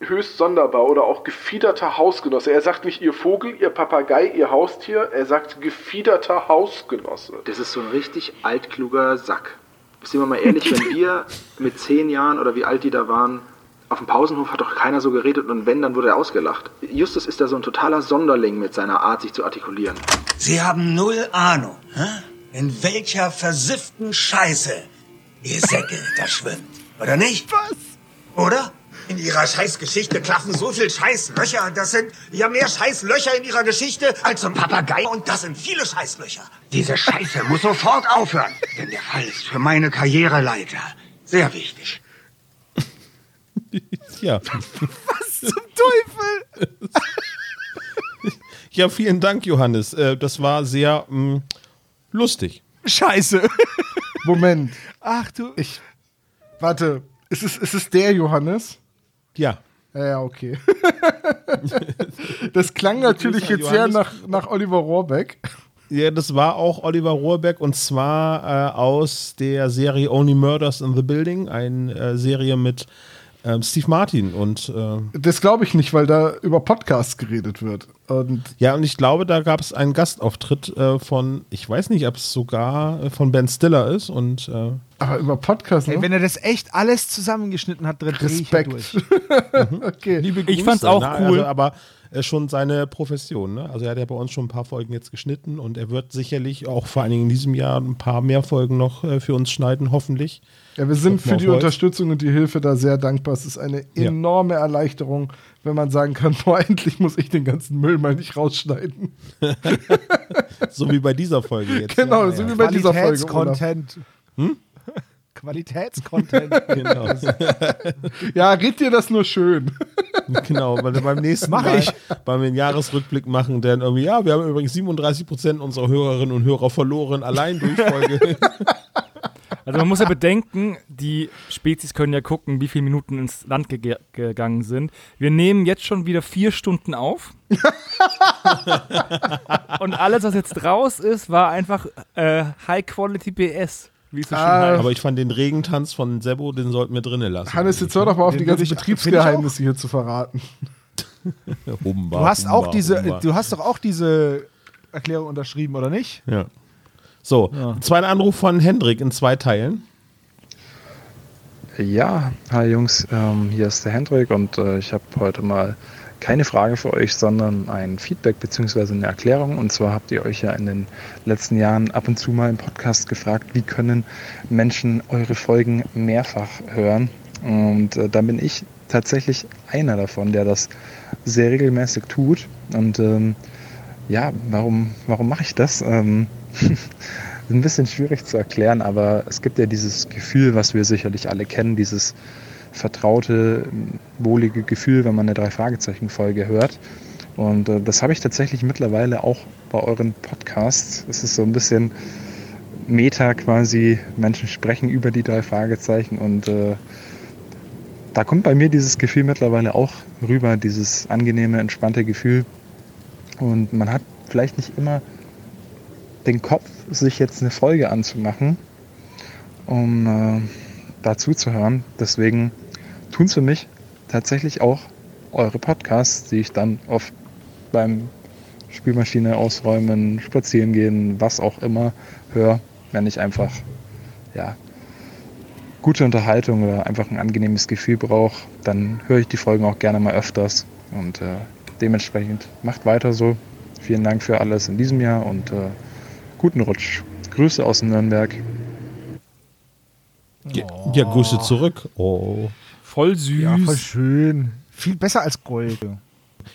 höchst sonderbar oder auch gefiederter Hausgenosse. Er sagt nicht ihr Vogel, ihr Papagei, ihr Haustier, er sagt gefiederter Hausgenosse. Das ist so ein richtig altkluger Sack. Sind wir mal ehrlich, wenn wir mit zehn Jahren oder wie alt die da waren, auf dem Pausenhof hat doch keiner so geredet und wenn, dann wurde er ausgelacht. Justus ist da so ein totaler Sonderling mit seiner Art, sich zu artikulieren. Sie haben null Ahnung, hä? In welcher versifften Scheiße ihr Säcke da schwimmt. Oder nicht? Was? Oder? In ihrer Scheißgeschichte klaffen so viel Scheißlöcher. Das sind ja mehr Scheißlöcher in ihrer Geschichte als ein Papagei. Und das sind viele Scheißlöcher. Diese Scheiße muss sofort aufhören. Denn der Fall ist für meine Karriereleiter sehr wichtig. *laughs* Ja. Zum Teufel! *laughs* Ja, vielen Dank, Johannes. Äh, das war sehr mh, lustig. Scheiße. *laughs* Moment. Ach du. Ich. Warte. Ist es, ist es der Johannes? Ja. Ja, okay. *laughs* das klang natürlich jetzt sehr nach, nach Oliver Rohrbeck. Ja, das war auch Oliver Rohrbeck und zwar äh, aus der Serie Only Murders in the Building, eine äh, Serie mit ähm, Steve Martin und äh, Das glaube ich nicht, weil da über Podcasts geredet wird. Und ja, und ich glaube, da gab es einen Gastauftritt äh, von, ich weiß nicht, ob es sogar äh, von Ben Stiller ist und äh, aber über Podcasts, ne? Ey, wenn er das echt alles zusammengeschnitten hat, drin dreh ich ja Respekt. durch. *laughs* okay. liebe Ich fand's auch ne? cool. Also, aber äh, schon seine Profession, ne? Also er hat ja bei uns schon ein paar Folgen jetzt geschnitten und er wird sicherlich auch vor allen Dingen in diesem Jahr ein paar mehr Folgen noch äh, für uns schneiden, hoffentlich. Ja, wir sind für die Holz. Unterstützung und die Hilfe da sehr dankbar. Es ist eine Ja. enorme Erleichterung, wenn man sagen kann, boah, endlich muss ich den ganzen Müll mal nicht rausschneiden. *laughs* So wie bei dieser Folge jetzt. Genau, ja, so ja. wie bei dieser Folge. Qualitätscontent. Hm? *laughs* Qualitätscontent. *laughs* Genau. Ja, red dir das nur schön. genau, weil wir beim nächsten Mach Mal ich. beim Jahresrückblick machen, dann irgendwie, ja, wir haben übrigens 37 Prozent unserer Hörerinnen und Hörer verloren, allein durch Folge. Also man muss ja bedenken, die Spezies können ja gucken, wie viele Minuten ins Land ge gegangen sind. Wir nehmen jetzt schon wieder vier Stunden auf. *laughs* Und alles, was jetzt raus ist, war einfach äh, High Quality BS, wie es so schön Ah. heißt. Aber ich fand den Regentanz von Sebo, den sollten wir drinnen lassen. Hannes, jetzt hör doch mal auf, Den die ganzen Betriebsgeheimnisse hier zu verraten. *laughs* Humba, Du hast auch Humba, diese, Humba. du hast doch auch diese Erklärung unterschrieben, oder nicht? Ja. So, zweiter Anruf von Hendrik in zwei Teilen. Ja, hi Jungs, ähm, hier ist der Hendrik und äh, ich habe heute mal keine Frage für euch, sondern ein Feedback bzw. eine Erklärung. Und zwar habt ihr euch ja in den letzten Jahren ab und zu mal im Podcast gefragt, wie können Menschen eure Folgen mehrfach hören. Und äh, da bin ich tatsächlich einer davon, der das sehr regelmäßig tut. Und ähm, ja, warum, warum mache ich das? Ähm, *laughs* ein bisschen schwierig zu erklären, aber es gibt ja dieses Gefühl, was wir sicherlich alle kennen, dieses vertraute, wohlige Gefühl, wenn man eine Drei-Fragezeichen-Folge hört. Und äh, das habe ich tatsächlich mittlerweile auch bei euren Podcasts. Es ist so ein bisschen Meta quasi. Menschen sprechen über die drei Fragezeichen und äh, da kommt bei mir dieses Gefühl mittlerweile auch rüber, dieses angenehme, entspannte Gefühl. Und man hat vielleicht nicht immer den Kopf, sich jetzt eine Folge anzumachen, um äh, dazu zu hören. Deswegen tun es für mich tatsächlich auch eure Podcasts, die ich dann oft beim Spülmaschine ausräumen, spazieren gehen, was auch immer höre, wenn ich einfach ja, gute Unterhaltung oder einfach ein angenehmes Gefühl brauche, dann höre ich die Folgen auch gerne mal öfters und äh, dementsprechend macht weiter so. Vielen Dank für alles in diesem Jahr und äh, guten Rutsch. Grüße aus Nürnberg. Ja, ja, Grüße zurück. Oh. Voll süß. Ja, voll schön. Viel besser als Gold.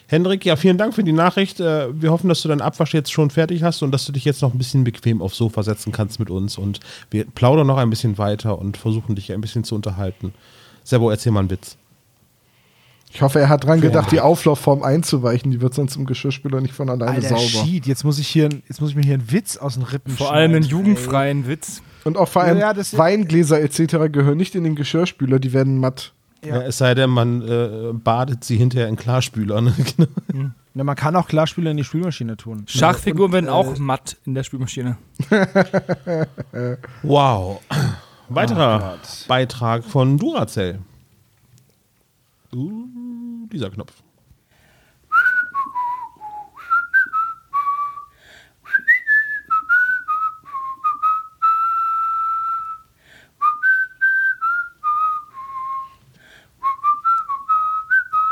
Hendrik, ja, vielen Dank für die Nachricht. Äh, Wir hoffen, dass du deinen Abwasch jetzt schon fertig hast und dass du dich jetzt noch ein bisschen bequem aufs Sofa setzen kannst mit uns. Und wir plaudern noch ein bisschen weiter und versuchen dich ein bisschen zu unterhalten. Servo, erzähl mal einen Witz. Ich hoffe, er hat dran gedacht, die Auflaufform einzuweichen. Die wird sonst im Geschirrspüler nicht von alleine Alter, sauber. Shit, jetzt muss ich hier, jetzt muss ich mir hier einen Witz aus den Rippen Vor allem einen schneiden, jugendfreien Witz. Und auch vor allem Ja, das- Weingläser etc. gehören nicht in den Geschirrspüler, die werden matt. Ja. es sei denn, man äh, badet sie hinterher in Klarspüler. Ne? *laughs* Ey. Na, man kann auch Klarspüler in die Spülmaschine tun. Schachfiguren werden äh, auch matt in der Spülmaschine. *laughs* wow. Weiterer Oh. Beitrag von Duracell. Uh, dieser Knopf.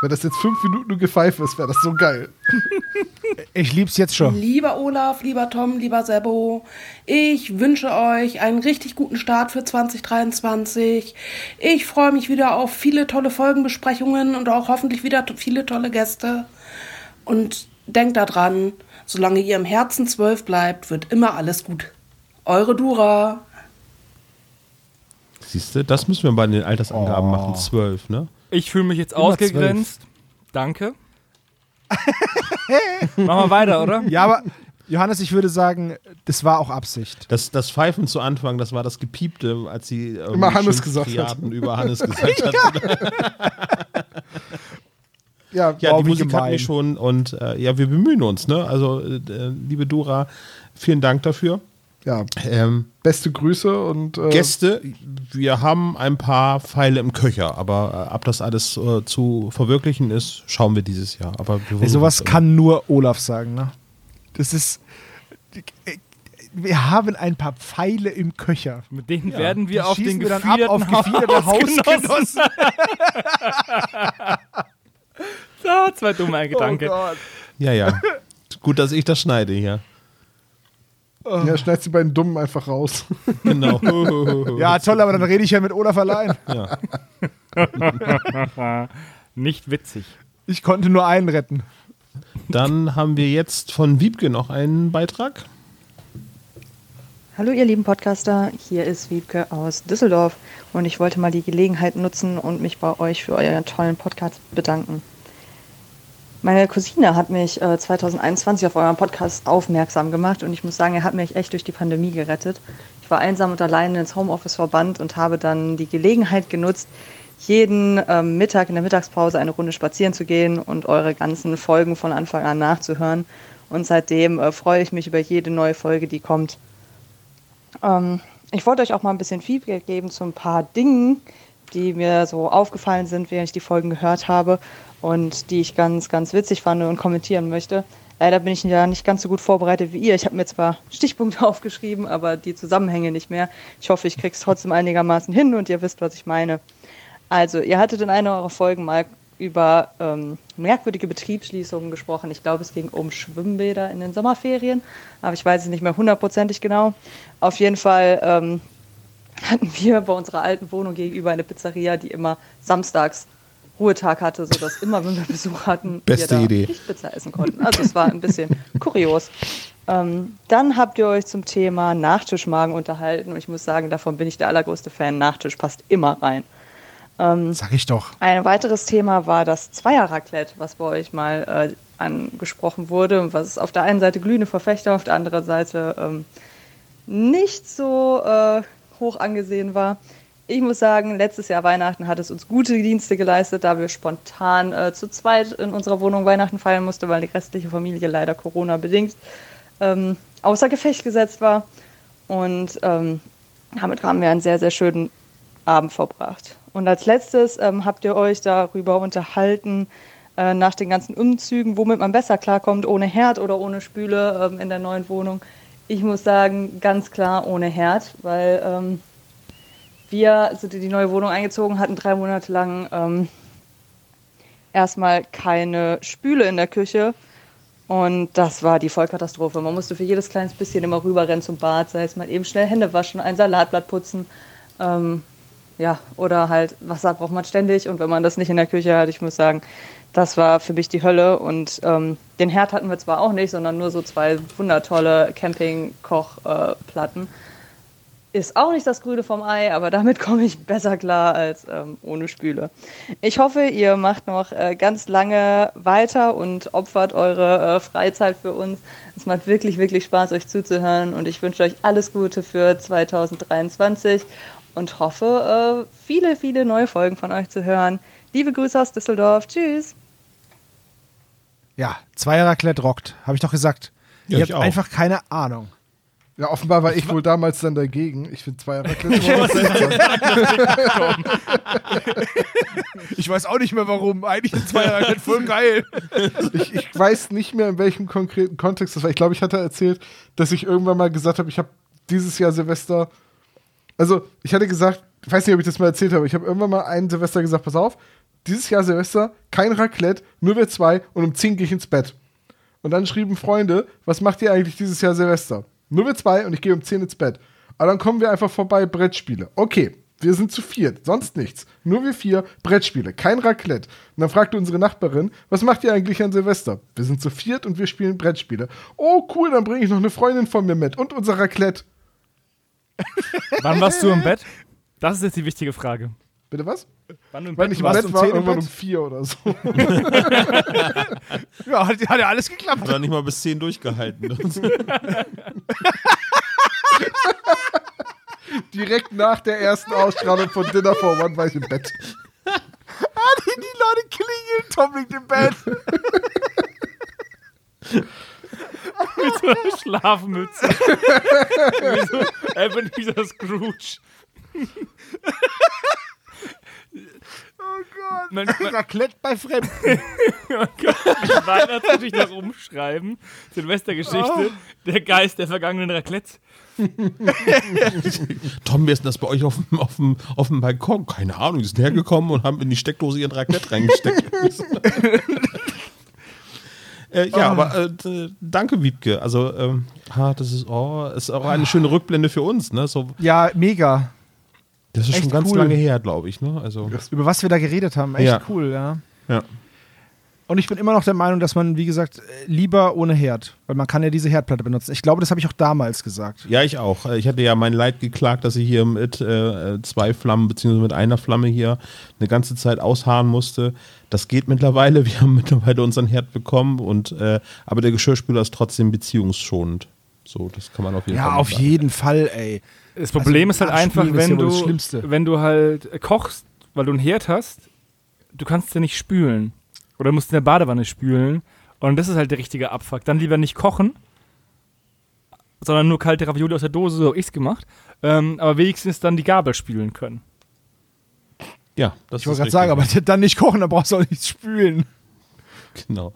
Wenn das jetzt fünf Minuten nur Gepfeife ist, wäre das so geil. *laughs* Ich lieb's jetzt schon. Lieber Olaf, lieber Tom, lieber Sebo, ich wünsche euch einen richtig guten Start für 2023. Ich freue mich wieder auf viele tolle Folgenbesprechungen und auch hoffentlich wieder viele tolle Gäste. Und denkt daran, solange ihr im Herzen zwölf bleibt, wird immer alles gut. Eure Dura. Siehst du, das müssen wir bei den Altersangaben machen. Zwölf, ne? Ich fühle mich jetzt Immer ausgegrenzt. Danke. *laughs* Machen wir weiter, oder? Ja, aber Johannes, ich würde sagen, das war auch Absicht. Das, das Pfeifen zu Anfang, das war das Gepiepte, als sie ähm, Immer Hannes gesagt hat. Über Hannes *laughs* gesagt hat. Ja, *laughs* Ja, Wow, die Musik hatten wir schon und äh, ja, wir bemühen uns. Ne? Also, äh, liebe Dora, vielen Dank dafür. Ja, Ähm, beste Grüße und äh, Gäste, wir haben ein paar Pfeile im Köcher, aber äh, ob das alles äh, zu verwirklichen ist, schauen wir dieses Jahr. Aber wir sowas kann nur Olaf sagen, ne? Das ist. Wir haben ein paar Pfeile im Köcher. Mit denen Ja, werden wir Die auf den wir dann ab auf gefiederte *laughs* Hausgenossen. Hausgenossen. So, zwei dumme Gedanke. Ja, ja. Gut, dass ich das schneide hier. ja, schneid die beiden Dummen einfach raus. *laughs* Genau. Ja, toll, aber dann rede ich ja mit Olaf allein. ja. *laughs* Nicht witzig. Ich konnte nur einen retten. Dann haben wir jetzt von Wiebke noch einen Beitrag. Hallo ihr lieben Podcaster, hier ist Wiebke aus Düsseldorf und ich wollte mal die Gelegenheit nutzen und mich bei euch für euren tollen Podcast bedanken. Meine Cousine hat mich äh, 2021 auf euren Podcast aufmerksam gemacht und ich muss sagen, er hat mich echt durch die Pandemie gerettet. Ich war einsam und alleine ins Homeoffice verbannt und habe dann die Gelegenheit genutzt, jeden ähm, Mittag in der Mittagspause eine Runde spazieren zu gehen und eure ganzen Folgen von Anfang an nachzuhören. Und seitdem äh, freue ich mich über jede neue Folge, die kommt. Ähm, ich wollte euch auch mal ein bisschen Feedback geben zu ein paar Dingen, die mir so aufgefallen sind, während ich die Folgen gehört habe und die ich ganz, ganz witzig fand und kommentieren möchte. Leider bin ich ja nicht ganz so gut vorbereitet wie ihr. Ich habe mir zwar Stichpunkte *laughs* aufgeschrieben, aber die Zusammenhänge nicht mehr. Ich hoffe, ich kriege es trotzdem einigermaßen hin und ihr wisst, was ich meine. Also, ihr hattet in einer eurer Folgen mal über ähm, merkwürdige Betriebsschließungen gesprochen. Ich glaube, es ging um Schwimmbäder in den Sommerferien, aber ich weiß es nicht mehr hundertprozentig genau. Auf jeden Fall ähm, hatten wir bei unserer alten Wohnung gegenüber eine Pizzeria, die immer samstags Ruhetag hatte, sodass immer, wenn wir Besuch hatten, Beste wir da Idee. nicht Pizza essen konnten. Also es war ein bisschen kurios. Ähm, dann habt ihr euch zum Thema Nachtischmagen unterhalten und ich muss sagen, davon bin ich der allergrößte Fan. Nachtisch passt immer rein. Sag ich doch. Ein weiteres Thema war das Zweier-Raclette, was bei euch mal äh, angesprochen wurde und was auf der einen Seite glühende Verfechter, auf der anderen Seite ähm, nicht so äh, hoch angesehen war. Ich muss sagen, letztes Jahr Weihnachten hat es uns gute Dienste geleistet, da wir spontan äh, zu zweit in unserer Wohnung Weihnachten feiern mussten, weil die restliche Familie leider Corona-bedingt ähm, außer Gefecht gesetzt war. Und ähm, damit haben wir einen sehr, sehr schönen Abend verbracht. Und als letztes ähm, habt ihr euch darüber unterhalten, äh, nach den ganzen Umzügen, womit man besser klarkommt, ohne Herd oder ohne Spüle ähm, in der neuen Wohnung. Ich muss sagen, ganz klar ohne Herd, weil ähm, wir sind in die neue Wohnung eingezogen, hatten drei Monate lang ähm, erstmal keine Spüle in der Küche. Und das war die Vollkatastrophe. Man musste für jedes kleines bisschen immer rüberrennen zum Bad, sei es mal eben schnell Hände waschen, ein Salatblatt putzen. Ähm, ja, oder halt Wasser braucht man ständig. Und wenn man das nicht in der Küche hat, ich muss sagen, das war für mich die Hölle. Und ähm, den Herd hatten wir zwar auch nicht, sondern nur so zwei wundertolle Camping-Kochplatten. Ist auch nicht das Grüne vom Ei, aber damit *laughs* komme ich besser klar als ähm, ohne Spüle. Ich hoffe, ihr macht noch äh, ganz lange weiter und opfert eure äh, Freizeit für uns. Es macht wirklich, wirklich Spaß, euch zuzuhören und ich wünsche euch alles Gute für 2023 und hoffe, äh, viele, viele neue Folgen von euch zu hören. Liebe Grüße aus Düsseldorf. Tschüss. Ja, Zweier-Raclette rockt. Habe ich doch gesagt. Ja, Ihr ich habt auch. einfach keine Ahnung. Ja, offenbar war ich wohl damals dann dagegen. Ich finde zwei Raclette. Ich weiß auch nicht mehr warum. Eigentlich ist Zweier-Raclette voll geil. ich, ich weiß nicht mehr, in welchem konkreten Kontext das war. Ich glaube, ich hatte erzählt, dass ich irgendwann mal gesagt habe, ich habe dieses Jahr Silvester. Also, ich hatte gesagt, ich weiß nicht, ob ich das mal erzählt habe, ich habe irgendwann mal einen Silvester gesagt, pass auf, dieses Jahr Silvester, kein Raclette, nur wir zwei und um 10 gehe ich ins Bett. Und dann schrieben Freunde, was macht ihr eigentlich dieses Jahr Silvester? Nur wir zwei und ich gehe um 10 ins Bett. Aber dann kommen wir einfach vorbei, Brettspiele. Okay, wir sind zu viert, sonst nichts. Nur wir vier, Brettspiele, kein Raclette. Und dann fragte unsere Nachbarin, was macht ihr eigentlich an Silvester? Wir sind zu viert und wir spielen Brettspiele. Oh, cool, dann bringe ich noch eine Freundin von mir mit und unser Raclette. Wann warst du im Bett? Das ist jetzt die wichtige Frage. Bitte was? Wann du im Weil Bett ich im warst? Bett um war, 10 im irgendwann Bett? um vier oder so. *laughs* Ja, hat, hat ja alles geklappt. Hat er nicht mal bis 10 durchgehalten. *laughs* Direkt nach der ersten Ausstrahlung von Dinner for One war ich im Bett. Die Leute klingeln, Tom liegt im Bett. *laughs* mit so einer Schlafmütze. wie so, er so Scrooge. Oh Gott. Man, man, Raclette bei Fremden. man könnte Weihnachtsgeschichte noch umschreiben. Silvestergeschichte. Der Geist der vergangenen Raclette. *laughs* Tom, wer ist denn das bei euch auf dem, auf dem, auf dem Balkon? Keine Ahnung, die sind hergekommen und haben in die Steckdose ihren Raclette reingesteckt. *laughs* äh, ja, aber äh, danke, Wiebke. Also, ähm, ah, das ist, oh, ist auch eine schöne Rückblende für uns. Ne? So, Ja, mega. Das ist schon Echt ganz cool. lange her, glaube ich. Ne? Also, Über was wir da geredet haben. Echt Ja. cool, ja. ja. Und ich bin immer noch der Meinung, dass man, wie gesagt, lieber ohne Herd. Weil man kann ja diese Herdplatte benutzen. Ich glaube, das habe ich auch damals gesagt. Ja, ich auch. Ich hatte ja mein Leid geklagt, dass ich hier mit äh, zwei Flammen beziehungsweise mit einer Flamme hier eine ganze Zeit ausharren musste. Das geht mittlerweile. Wir haben *laughs* mittlerweile unseren Herd bekommen und äh, aber der Geschirrspüler ist trotzdem beziehungsschonend. So, das kann man auf jeden Fall. Ja, auf sagen. jeden Fall, ey. Das Problem Also, ist halt einfach, wenn ja du, wenn du halt kochst, weil du einen Herd hast, du kannst ja nicht spülen. Oder musst in der Badewanne spülen. Und das ist halt der richtige Abfuck. Dann lieber nicht kochen, sondern nur kalte Ravioli aus der Dose, so hab ich's gemacht. Ähm, aber wenigstens dann die Gabel spülen können. Ja, das Ich wollte gerade sagen, aber *laughs* dann nicht kochen, dann brauchst du auch nichts spülen. Genau.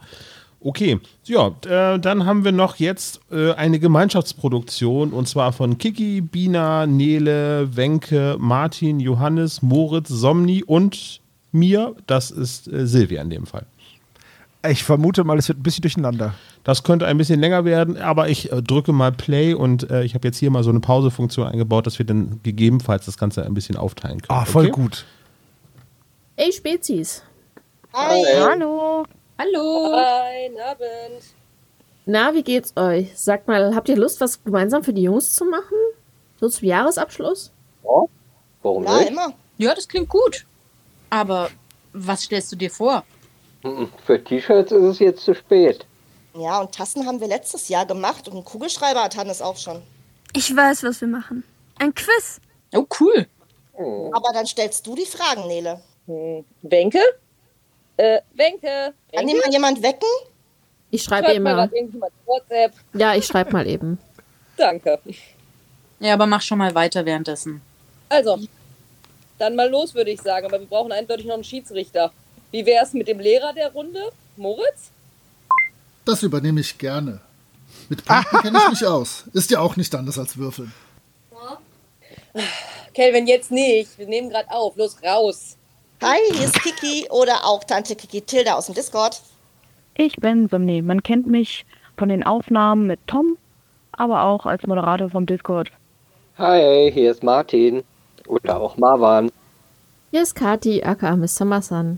Okay, ja, äh, dann haben wir noch jetzt äh, eine Gemeinschaftsproduktion und zwar von Kiki, Bina, Nele, Wenke, Martin, Johannes, Moritz, Somni und mir. Das ist äh, Silvia in dem Fall. Ich vermute mal, es wird ein bisschen durcheinander. Das könnte ein bisschen länger werden, aber ich äh, drücke mal Play und äh, ich habe jetzt hier mal so eine Pausefunktion eingebaut, dass wir dann gegebenenfalls das Ganze ein bisschen aufteilen können. Ah, voll okay? gut. Ey, Spezies. Hallo. Hallo. Guten Abend. Na, wie geht's euch? Sagt mal, habt ihr Lust, was gemeinsam für die Jungs zu machen? So zum Jahresabschluss? Warum Ja, nicht? immer. Ja, das klingt gut. Aber was stellst du dir vor? Mhm. Für T-Shirts ist es jetzt zu spät. Ja, und Tassen haben wir letztes Jahr gemacht und einen Kugelschreiber hat Hannes auch schon. Ich weiß, was wir machen. Ein Quiz. Oh, cool. Aber dann stellst du die Fragen, Nele. Hm. Äh, Wenke? Kann jemand jemand wecken? Ich schreibe Schreib WhatsApp. Ja, ich schreibe mal eben. *laughs* Danke. Ja, aber mach schon mal weiter währenddessen. Also, dann mal los, würde ich sagen. Aber wir brauchen eindeutig noch einen Schiedsrichter. Wie wär's mit dem Lehrer der Runde? Moritz? Das übernehme ich gerne. Mit Punkten kenne ich mich *laughs* aus. Ist ja auch nicht anders als Würfeln. Kelvin, jetzt nicht. Wir nehmen gerade auf. Los, raus. Hi, hier ist Kiki oder auch Tante Kiki Tilda aus dem Discord. Ich bin Somni. Man kennt mich von den Aufnahmen mit Tom, aber auch als Moderator vom Discord. Hi, hier ist Martin. Oder auch Marwan. Hier ist Kati, aka Mr. Massan.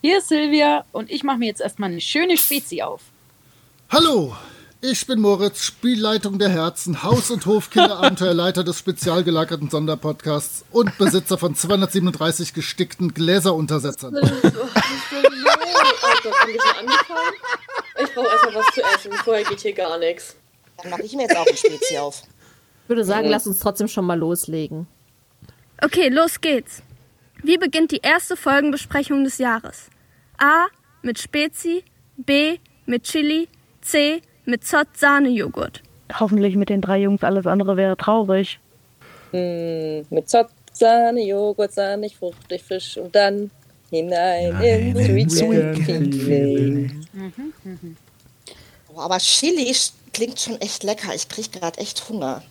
Hier ist Silvia und ich mache mir jetzt erstmal eine schöne Spezi auf. Hallo, ich bin Moritz, Spielleitung der Herzen, Haus- und Hofkiller-Abenteuerleiter des spezial gelagerten Sonderpodcasts und Besitzer von 237 gestickten Gläseruntersetzern. Oh Gott, haben wir schon angefangen? Ich brauche erstmal was zu essen. Vorher geht hier gar nichts. Dann mache ich mir jetzt auch ein Spezi auf. Ich würde sagen, Mhm. lass uns trotzdem schon mal loslegen. Okay, los geht's. Wie beginnt die erste Folgenbesprechung des Jahres? A. Mit Spezi. B. Mit Chili. C. Mit Zott Sahnejoghurt. Hoffentlich mit den drei Jungs alles andere wäre traurig. Hm, mit Zott, Sahne, Joghurt, sahnig, fruchtig, frisch und dann hinein in Sweet Sweet Feeling. Oh, aber Chili klingt schon echt lecker. Ich krieg gerade echt Hunger.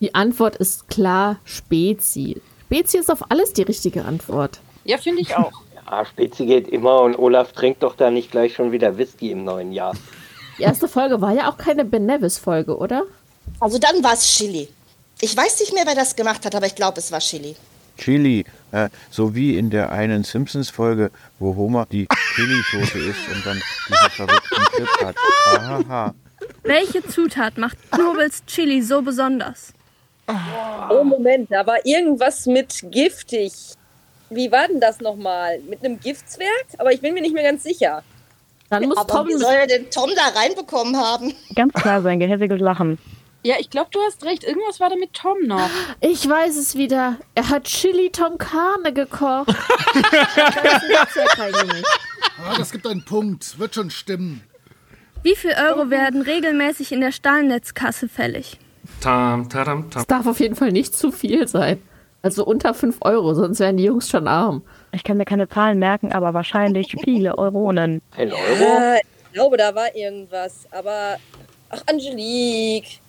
Die Antwort ist klar Spezi. Spezi ist auf alles die richtige Antwort. Ja, finde ich auch. Ja, Spezi geht immer und Olaf trinkt doch da nicht gleich schon wieder Whisky im neuen Jahr. Die erste Folge war ja auch keine Ben Nevis-Folge, oder? Also dann war es Chili. Ich weiß nicht mehr, wer das gemacht hat, aber ich glaube, es war Chili. Chili, äh, so wie in der einen Simpsons-Folge, wo Homer die Chili-Soße isst und dann diesen verrückten Trip hat. Ahaha. Welche Zutat macht Knobels Chili so besonders? Oh, Moment, da war irgendwas mit giftig. wie war denn das nochmal? Mit einem Giftzwerg? Aber ich bin mir nicht mehr ganz sicher. Dann muss Aber wie soll er denn Tom da reinbekommen haben? Ganz klar sein gehässiges Lachen. Ja, ich glaube, du hast recht. Irgendwas war da mit Tom noch. Ich weiß es wieder. Er hat Chili Tom Carne gekocht. *laughs* Ah, das gibt einen Punkt. Wird schon stimmen. Wie viel Euro werden regelmäßig in der Stahlnetzkasse fällig? Tam, tadam, tam. Es darf auf jeden Fall nicht zu viel sein. Also unter 5 Euro, sonst wären die Jungs schon arm. Ich kann mir keine Zahlen merken, aber wahrscheinlich *laughs* viele Euronen. Ein Ja, ich glaube, da war irgendwas. Aber, ach, Angelique.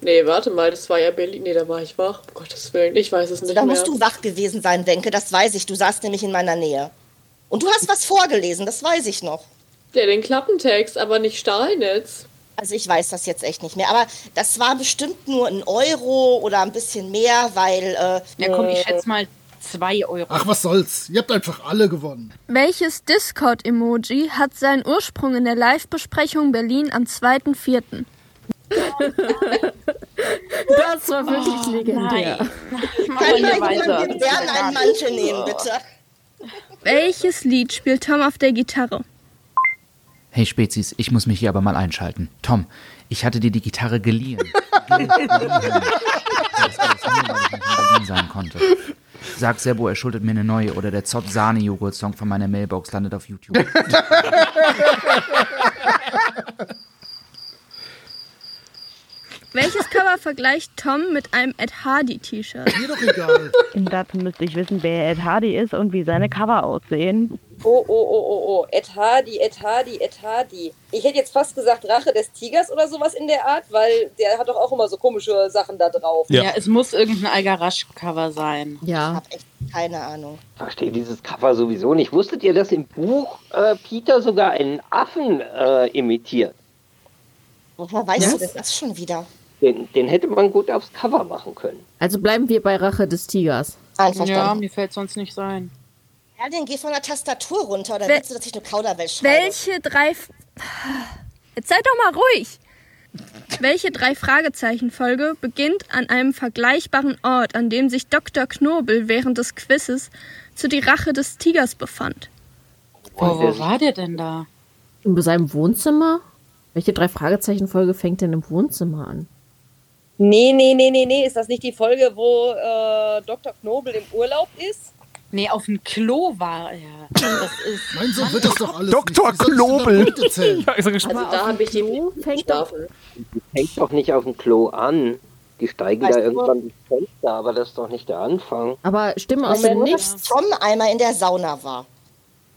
Nee, warte mal, das war ja Berlin. Nee, da war ich wach. Um Gottes Willen, ich weiß es nicht Da mehr. musst du wach gewesen sein, Wenke, das weiß ich. Du saßt nämlich in meiner Nähe. Und du hast was vorgelesen, das weiß ich noch. Ja, den Klappentext, aber nicht Stahlnetz. Also ich weiß das jetzt echt nicht mehr. Aber das war bestimmt nur ein Euro oder ein bisschen mehr, weil... Äh, Ja, komm, ich schätze mal 2 Euro. Ach, was soll's. Ihr habt einfach alle gewonnen. Welches Discord-Emoji hat seinen Ursprung in der Live-Besprechung Berlin am 2.4.? *laughs* Das war wirklich legendär. Kann ich den Bären einen Mantel nehmen, bitte? Welches Lied spielt Tom auf der Gitarre? Hey Spezies, ich muss mich hier aber mal einschalten. Tom, ich hatte dir die Gitarre geliehen. *laughs* Geliehen. Das alles nur, weil ich nicht in Berlin sein konnte. Sag Sebo, er schuldet mir eine neue oder der Zott Sahne Joghurt Song von meiner Mailbox landet auf YouTube. Welches Cover vergleicht Tom mit einem Ed Hardy T-Shirt? Mir doch egal. Dazu müsste ich wissen, wer Ed Hardy ist und wie seine Cover aussehen. Oh, oh, oh, oh, oh. Ed Hardy, Ed Hardy, Ed Hardy. Ich hätte jetzt fast gesagt Rache des Tigers oder sowas in der Art, weil der hat doch auch immer so komische Sachen da drauf. Ja, es muss irgendein Algarasch-Cover sein. Ja. Hab echt keine Ahnung. Verstehe dieses Cover sowieso nicht. Wusstet ihr, dass im Buch äh, Peter sogar einen Affen äh, imitiert? Woher weißt Ja. du das schon wieder? Den, den hätte man gut aufs Cover machen können. Also bleiben wir bei Rache des Tigers. Ja, Einverstanden. mir fällt sonst nicht sein. Ja, den geh von der Tastatur runter, oder Wel- willst du, dass ich eine Kauderwelsch schreibe? Welche drei... F Jetzt seid doch mal ruhig! Welche drei Fragezeichen-Folge beginnt an einem vergleichbaren Ort, an dem sich Dr. Knobel während des Quizzes zu die Rache des Tigers befand? Oh, wo war der denn da? In seinem Wohnzimmer? Welche drei Fragezeichen-Folge fängt denn im Wohnzimmer an? Nee, nee, nee, nee, nee. Ist das nicht die Folge, wo äh, Dr. Knobel im Urlaub ist? Nee, auf dem Klo war er. Das *laughs* ist. Nein, so wird das doch alles. Dr. Knobel. *laughs* Ja, er. Also da habe ich die Fängt. Die fängt doch nicht auf dem Klo an. Die steigen Weißt da irgendwann ins Fenster, aber das ist doch nicht der Anfang. aber Stimme aus dem Nichts. Tom einmal in der Sauna war.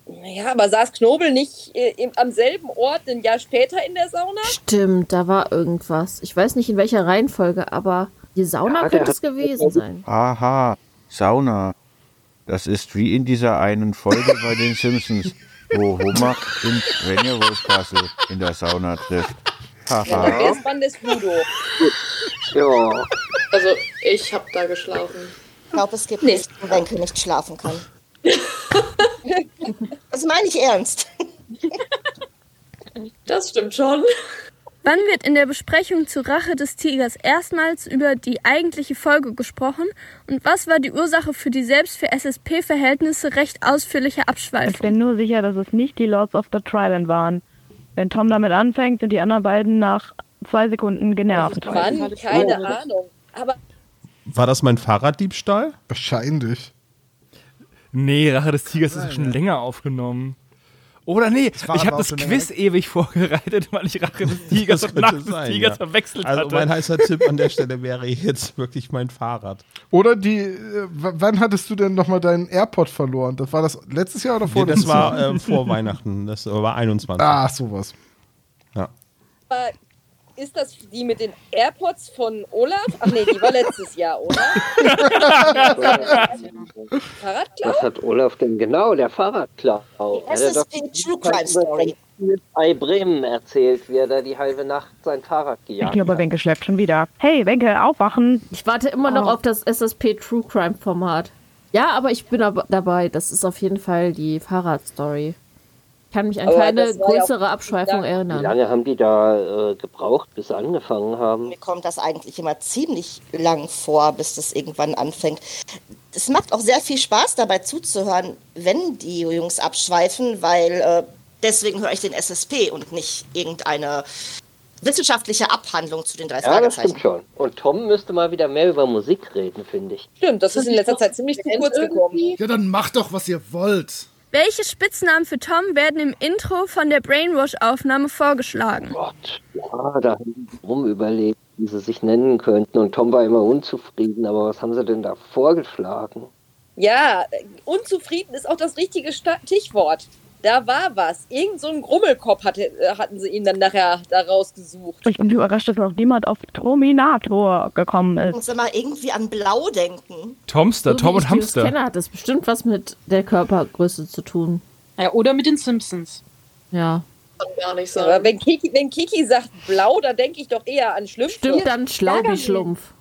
Naja, aber saß Knobel nicht äh, im, am selben Ort ein Jahr später in der Sauna? Stimmt, da war irgendwas. Ich weiß nicht in welcher Reihenfolge, aber die Sauna Ja, könnte es gewesen sein. Aha, Sauna. Das ist wie in dieser einen Folge bei den *laughs* Simpsons, wo Homer in Rennerwurstkassel in der Sauna trifft. Ja, Haha. der ist Mann des Voodoo. Ja, Also, ich habe da geschlafen. Ich glaube, es gibt nichts, wo Wenke nicht schlafen kann. *laughs* das meine ich ernst. Das stimmt schon. Wann wird in der Besprechung zur Rache des Tigers erstmals über die eigentliche Folge gesprochen und was war die Ursache für die selbst für SSP-Verhältnisse recht ausführliche Ich Abschweifung? bin nur sicher, dass es nicht die Lords of the Trident waren. Wenn Tom damit anfängt, sind die anderen beiden nach zwei Sekunden genervt. Mann, keine Ahnung. Aber War das mein Fahrraddiebstahl? Wahrscheinlich. Nee, Rache des Tigers ist schon länger aufgenommen. Oder nee, ich habe das Quiz ewig vorbereitet, *laughs* weil ich Rache des Tigers und Nacht des sein, Tigers ja. verwechselt Also hatte. mein heißer Tipp an der Stelle wäre jetzt wirklich mein Fahrrad. Oder die, äh, wann hattest du denn nochmal deinen AirPod verloren? Das war das letztes Jahr oder Nee, vorletztes das war Jahr? äh, vor Weihnachten, das war 21. Ah, sowas. Ja. Aber ist das die mit den AirPods von Olaf? Ach nee, die war letztes Jahr, oder? *laughs* Fahrradklau? was hat Olaf denn genau? Der Fahrradklau. Das ist doch die True Crime Story. bei Bremen erzählt, wie er da die halbe Nacht sein Fahrrad Ich gejagt glaube, hat. Wenke schläft schon wieder. Hey, Wenke, aufwachen. Ich warte immer noch Oh. auf das SSP True Crime Format. Ja, aber ich bin ab dabei. Das ist auf jeden Fall die Fahrradstory. Kann mich an Aber keine das ja größere nicht Abschweifung. Wie erinnern. lange haben die da äh, gebraucht, bis sie angefangen haben? Mir kommt das eigentlich immer ziemlich lang vor, bis das irgendwann anfängt. Es macht auch sehr viel Spaß dabei zuzuhören, wenn die Jungs abschweifen, weil äh, deswegen höre ich den SSP und nicht irgendeine wissenschaftliche Abhandlung zu den drei Ja, das Fragezeichen. stimmt schon. Und Tom müsste mal wieder mehr über Musik reden, finde ich. Stimmt, das ist in letzter Zeit ziemlich zu kurz gekommen. Ja, dann macht doch, was ihr wollt. Welche Spitznamen für Tom werden im Intro von der Brainwash-Aufnahme vorgeschlagen? Ja, da haben die rum überlegt, wie sie sich nennen könnten. Und Tom war immer unzufrieden. Aber was haben sie denn da vorgeschlagen? Ja, unzufrieden ist auch das richtige Stichwort. Da war was. Irgend so ein Grummelkopf hatte, äh, hatten sie ihn dann nachher da rausgesucht. Ich bin überrascht, dass noch niemand auf Terminator gekommen Ich ist. muss immer irgendwie an Blau denken. Tomster, So Tom und ich Hamster. kenne, hat das bestimmt was mit der Körpergröße zu tun. Ja, oder mit den Simpsons. Ja. Kann gar nicht Aber sein. wenn Kiki, wenn Kiki sagt blau, dann denke ich doch eher an Schlümpfe. Stimmt dann Schlaubi-Schlumpf.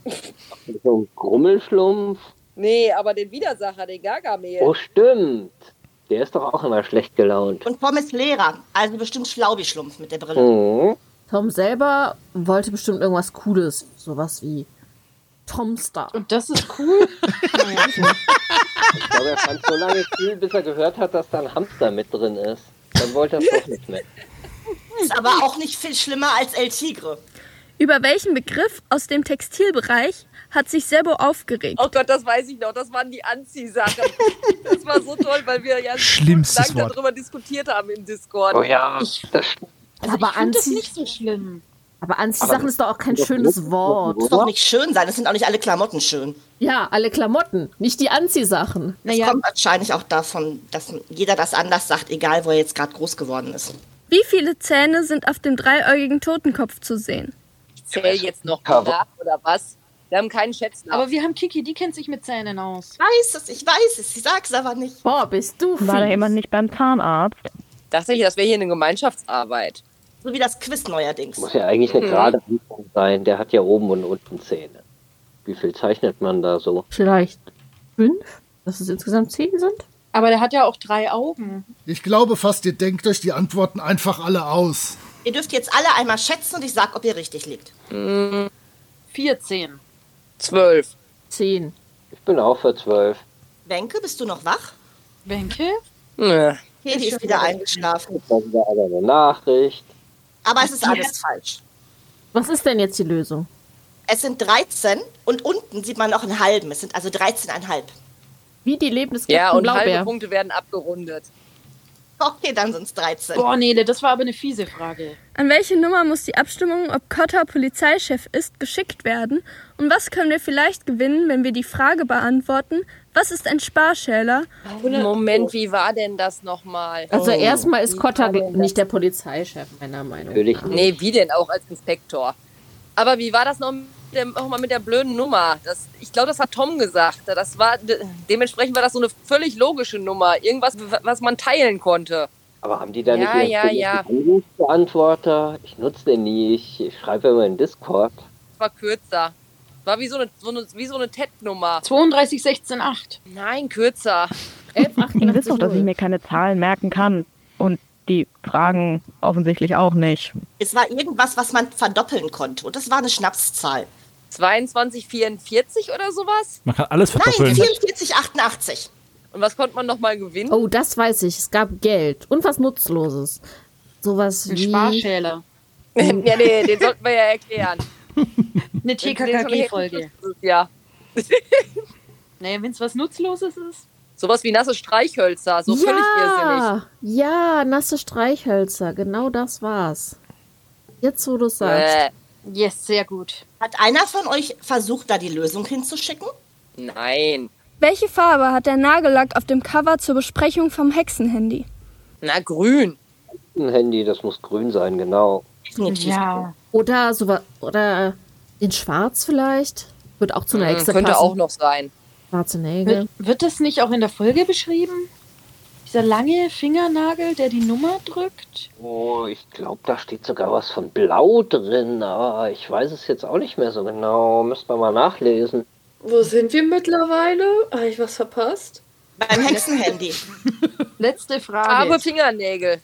So ein Grummelschlumpf? Nee, aber den Widersacher, den Gargamel. Oh, stimmt. Der ist doch auch immer schlecht gelaunt. Und Tom ist Lehrer, also bestimmt Schlaubi-Schlumpf mit der Brille. Mhm. Tom selber wollte bestimmt irgendwas Cooles. Sowas wie Tomstar. Und das ist cool. *laughs* Ich glaube, er fand so lange cool, bis er gehört hat, dass da ein Hamster mit drin ist. Dann wollte er es doch nicht mehr. Ist aber auch nicht viel schlimmer als El Tigre. Über welchen Begriff aus dem Textilbereich hat sich Sebo aufgeregt? Oh Gott, das weiß ich noch. Das waren die Anziehsachen. Das war so toll, weil wir ja Schlimmstes lange Wort. darüber diskutiert haben im Discord. Oh ja, Ich- das stimmt. Also Aber ich finde das Anzieh- nicht so schlimm. Aber Anziehsachen ist doch auch kein schönes Wort. Muss doch nicht schön sein, es sind auch nicht alle Klamotten schön. Ja, alle Klamotten, nicht die Anziehsachen. Das kommt wahrscheinlich auch davon, dass jeder das anders sagt, egal wo er jetzt gerade groß geworden ist. Wie viele Zähne sind auf dem dreieugigen Totenkopf zu sehen? Ich zähle jetzt noch nach, oder was? Wir haben keinen Schätz nach. Aber wir haben Kiki, die kennt sich mit Zähnen aus. Ich weiß es, ich weiß es, ich sag's aber nicht. Boah, bist du War da jemand nicht beim Zahnarzt? dachte ich, das wäre hier eine Gemeinschaftsarbeit. So wie das Quiz neuerdings. Muss ja eigentlich eine Mhm. gerade Anfang sein. Der hat ja oben und unten Zähne. Wie viel zeichnet man da so? Vielleicht fünf? Dass es insgesamt zehn sind? Aber der hat ja auch drei Augen. Ich glaube fast, ihr denkt euch die Antworten einfach alle aus. Ihr dürft jetzt alle einmal schätzen und ich sag, ob ihr richtig liegt. Mhm. 14. Zwölf. Zehn. Ich bin auch für zwölf. Wenke, bist du noch wach? Wenke? Nee. Hedi ist wieder eingeschlafen. Dann wieder aber eine Nachricht. Aber es ist alles falsch. Was ist denn jetzt die Lösung? Es sind 13 und unten sieht man noch einen halben. Es sind also 13,5. Wie die Leben des Ja, und halbe Blaubeer. Punkte werden abgerundet. *laughs* Okay, dann sind es 13. Boah, Nele, das war aber eine fiese Frage. An welche Nummer muss die Abstimmung, ob Cotter Polizeichef ist, geschickt werden? Und was können wir vielleicht gewinnen, wenn wir die Frage beantworten, was ist ein Sparschäler? Moment, wie war denn das nochmal? Also erstmal ist Kotter nicht der Polizeichef, meiner Meinung nach. Natürlich nicht. Nee, wie denn auch als Inspektor? Aber wie war das noch mit, dem, auch mal mit der blöden Nummer? Das, ich glaube, das hat Tom gesagt. Das war, de, dementsprechend war das so eine völlig logische Nummer. Irgendwas, was man teilen konnte. Aber haben die da Ja, nicht ja, einen ja. Anrufbeantworter? Ich nutze den nie. Ich, ich schreibe immer in Discord. Das war kürzer. War wie so eine, so eine, wie so eine TED-Nummer. 32, 16, 8. Nein, kürzer. *laughs* Ihr wisst doch, dass ich mir keine Zahlen merken kann. Und die Fragen offensichtlich auch nicht. Es war irgendwas, was man verdoppeln konnte. Und das war eine Schnapszahl. 22, 44 oder sowas? Man kann alles Nein, verdoppeln. 44, 88. Und was konnte man noch mal gewinnen? Oh, das weiß ich. Es gab Geld und was Nutzloses. Sowas Ein wie. Sparschäler. *laughs* ja, nee, den sollten wir ja erklären. Eine TKKG-Folge. Ja. *laughs* Naja, wenn es was Nutzloses ist. Sowas wie nasse Streichhölzer, so völlig irrsinnig. ja, ja, nasse Streichhölzer. Genau das war's. Jetzt, wo du es sagst. Äh, Yes, sehr gut. Hat einer von euch versucht, da die Lösung hinzuschicken? nein. Welche Farbe hat der Nagellack auf dem Cover zur Besprechung vom Hexenhandy? Na, grün. Ein Handy, das muss grün sein, genau. Ja. Oder so oder in Schwarz vielleicht. Wird auch zu einer Hexe könnte passen. auch noch sein. Schwarze Nägel. Wird, wird das nicht auch in der Folge beschrieben? Dieser lange Fingernagel, der die Nummer drückt? Oh, ich glaube, da steht sogar was von Blau drin, aber ich weiß es jetzt auch nicht mehr so genau. Müsste man mal nachlesen. Wo sind wir mittlerweile? Habe ich was verpasst? Beim Hexenhandy. *laughs* Letzte Frage. Aber Fingernägel.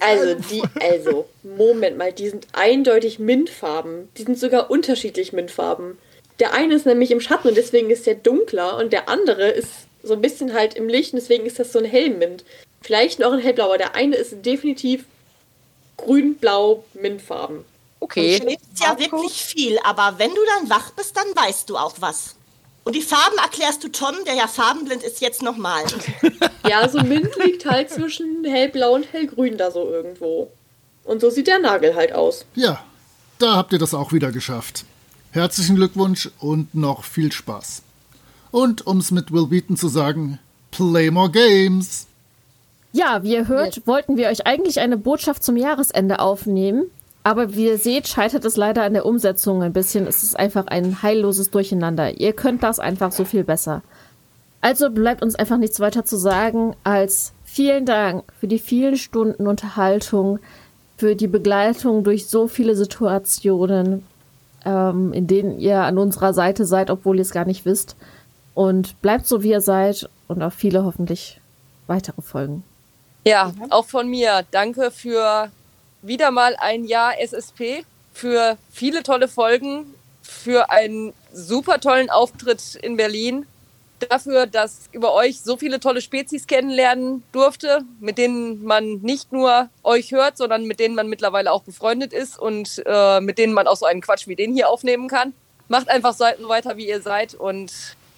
Also, die, also, Moment mal, die sind eindeutig Mintfarben. Die sind sogar unterschiedlich Mintfarben. Der eine ist nämlich im Schatten und deswegen ist der dunkler und der andere ist so ein bisschen halt im Licht und deswegen ist das so ein Hellmint. Vielleicht noch ein hellblau, aber der eine ist definitiv grün-blau Mintfarben. Du schläfst ja wirklich viel, aber wenn du dann wach bist, dann weißt du auch was. Und die Farben erklärst du Tom, der ja farbenblind ist, jetzt nochmal. *laughs* Ja, so Mint liegt halt zwischen hellblau und hellgrün da so irgendwo. Und so sieht der Nagel halt aus. Ja, da habt ihr das auch wieder geschafft. Herzlichen Glückwunsch und noch viel Spaß. Und um es mit Will Beaton zu sagen, play more games. Ja, wie ihr hört, wollten wir euch eigentlich eine Botschaft zum Jahresende aufnehmen. Aber wie ihr seht, scheitert es leider an der Umsetzung ein bisschen. Es ist einfach ein heilloses Durcheinander. Ihr könnt das einfach so viel besser. Also bleibt uns einfach nichts weiter zu sagen als vielen Dank für die vielen Stunden Unterhaltung, für die Begleitung durch so viele Situationen, ähm, in denen ihr an unserer Seite seid, obwohl ihr es gar nicht wisst. Und bleibt so, wie ihr seid und auf viele hoffentlich weitere Folgen. Ja, auch von mir. Danke für wieder mal ein Jahr SSP, für viele tolle Folgen, für einen super tollen Auftritt in Berlin, dafür, dass über euch so viele tolle Spezies kennenlernen durfte, mit denen man nicht nur euch hört, sondern mit denen man mittlerweile auch befreundet ist und äh, mit denen man auch so einen Quatsch wie den hier aufnehmen kann. Macht einfach so weiter, wie ihr seid und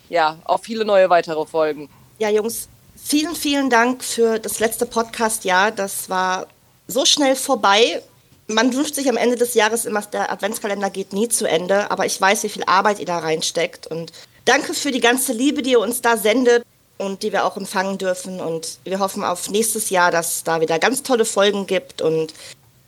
ja, auf viele neue weitere Folgen. Ja, Jungs, vielen, vielen Dank für das letzte Podcast-Jahr. Das war so schnell vorbei. Man wünscht sich am Ende des Jahres immer, der Adventskalender geht nie zu Ende, aber ich weiß, wie viel Arbeit ihr da reinsteckt. Und danke für die ganze Liebe, die ihr uns da sendet und die wir auch empfangen dürfen. Und wir hoffen auf nächstes Jahr, dass es da wieder ganz tolle Folgen gibt und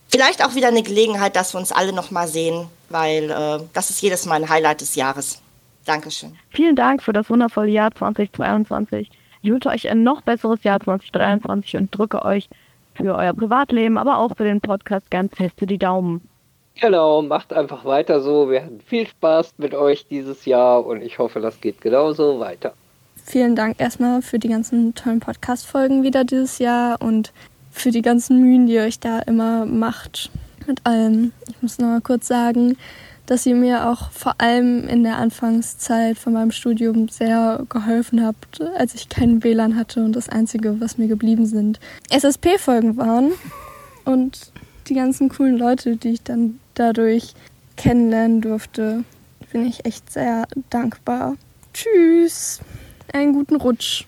vielleicht auch wieder eine Gelegenheit, dass wir uns alle nochmal sehen, weil äh, das ist jedes Mal ein Highlight des Jahres. Dankeschön. Vielen Dank für das wundervolle Jahr 2022. Ich wünsche euch ein noch besseres Jahr 2023 und drücke euch für euer Privatleben, aber auch für den Podcast ganz feste die Daumen. Genau, macht einfach weiter so. Wir hatten viel Spaß mit euch dieses Jahr und ich hoffe, das geht genauso weiter. Vielen Dank erstmal für die ganzen tollen Podcast-Folgen wieder dieses Jahr und für die ganzen Mühen, die ihr euch da immer macht mit allem. Ich muss noch mal kurz sagen, dass ihr mir auch vor allem in der Anfangszeit von meinem Studium sehr geholfen habt, als ich keinen WLAN hatte und das Einzige, was mir geblieben sind, SSP-Folgen waren. *laughs* Und die ganzen coolen Leute, die ich dann dadurch kennenlernen durfte, bin ich echt sehr dankbar. Tschüss, einen guten Rutsch.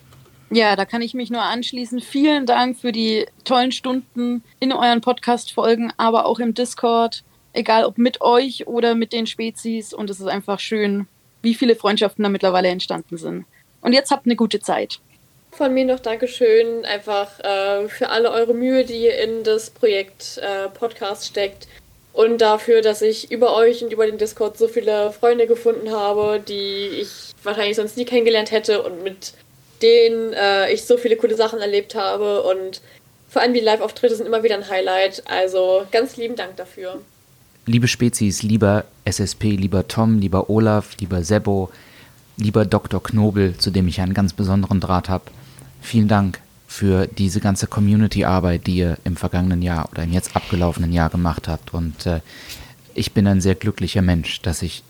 Ja, da kann ich mich nur anschließen. Vielen Dank für die tollen Stunden in euren Podcast-Folgen, aber auch im Discord. Egal ob mit euch oder mit den Spezies. Und es ist einfach schön, wie viele Freundschaften da mittlerweile entstanden sind. Und jetzt habt eine gute Zeit. Von mir noch Dankeschön einfach äh, für alle eure Mühe, die ihr in das Projekt äh, Podcast steckt. Und dafür, dass ich über euch und über den Discord so viele Freunde gefunden habe, die ich wahrscheinlich sonst nie kennengelernt hätte und mit denen äh, ich so viele coole Sachen erlebt habe. Und vor allem die Live-Auftritte sind immer wieder ein Highlight. Also ganz lieben Dank dafür. Liebe Spezies, lieber SSP, lieber Tom, lieber Olaf, lieber Sebo, lieber Dr. Knobel, zu dem ich einen ganz besonderen Draht habe, vielen Dank für diese ganze Community-Arbeit, die ihr im vergangenen Jahr oder im jetzt abgelaufenen Jahr gemacht habt. Und äh, ich bin ein sehr glücklicher Mensch, dass ich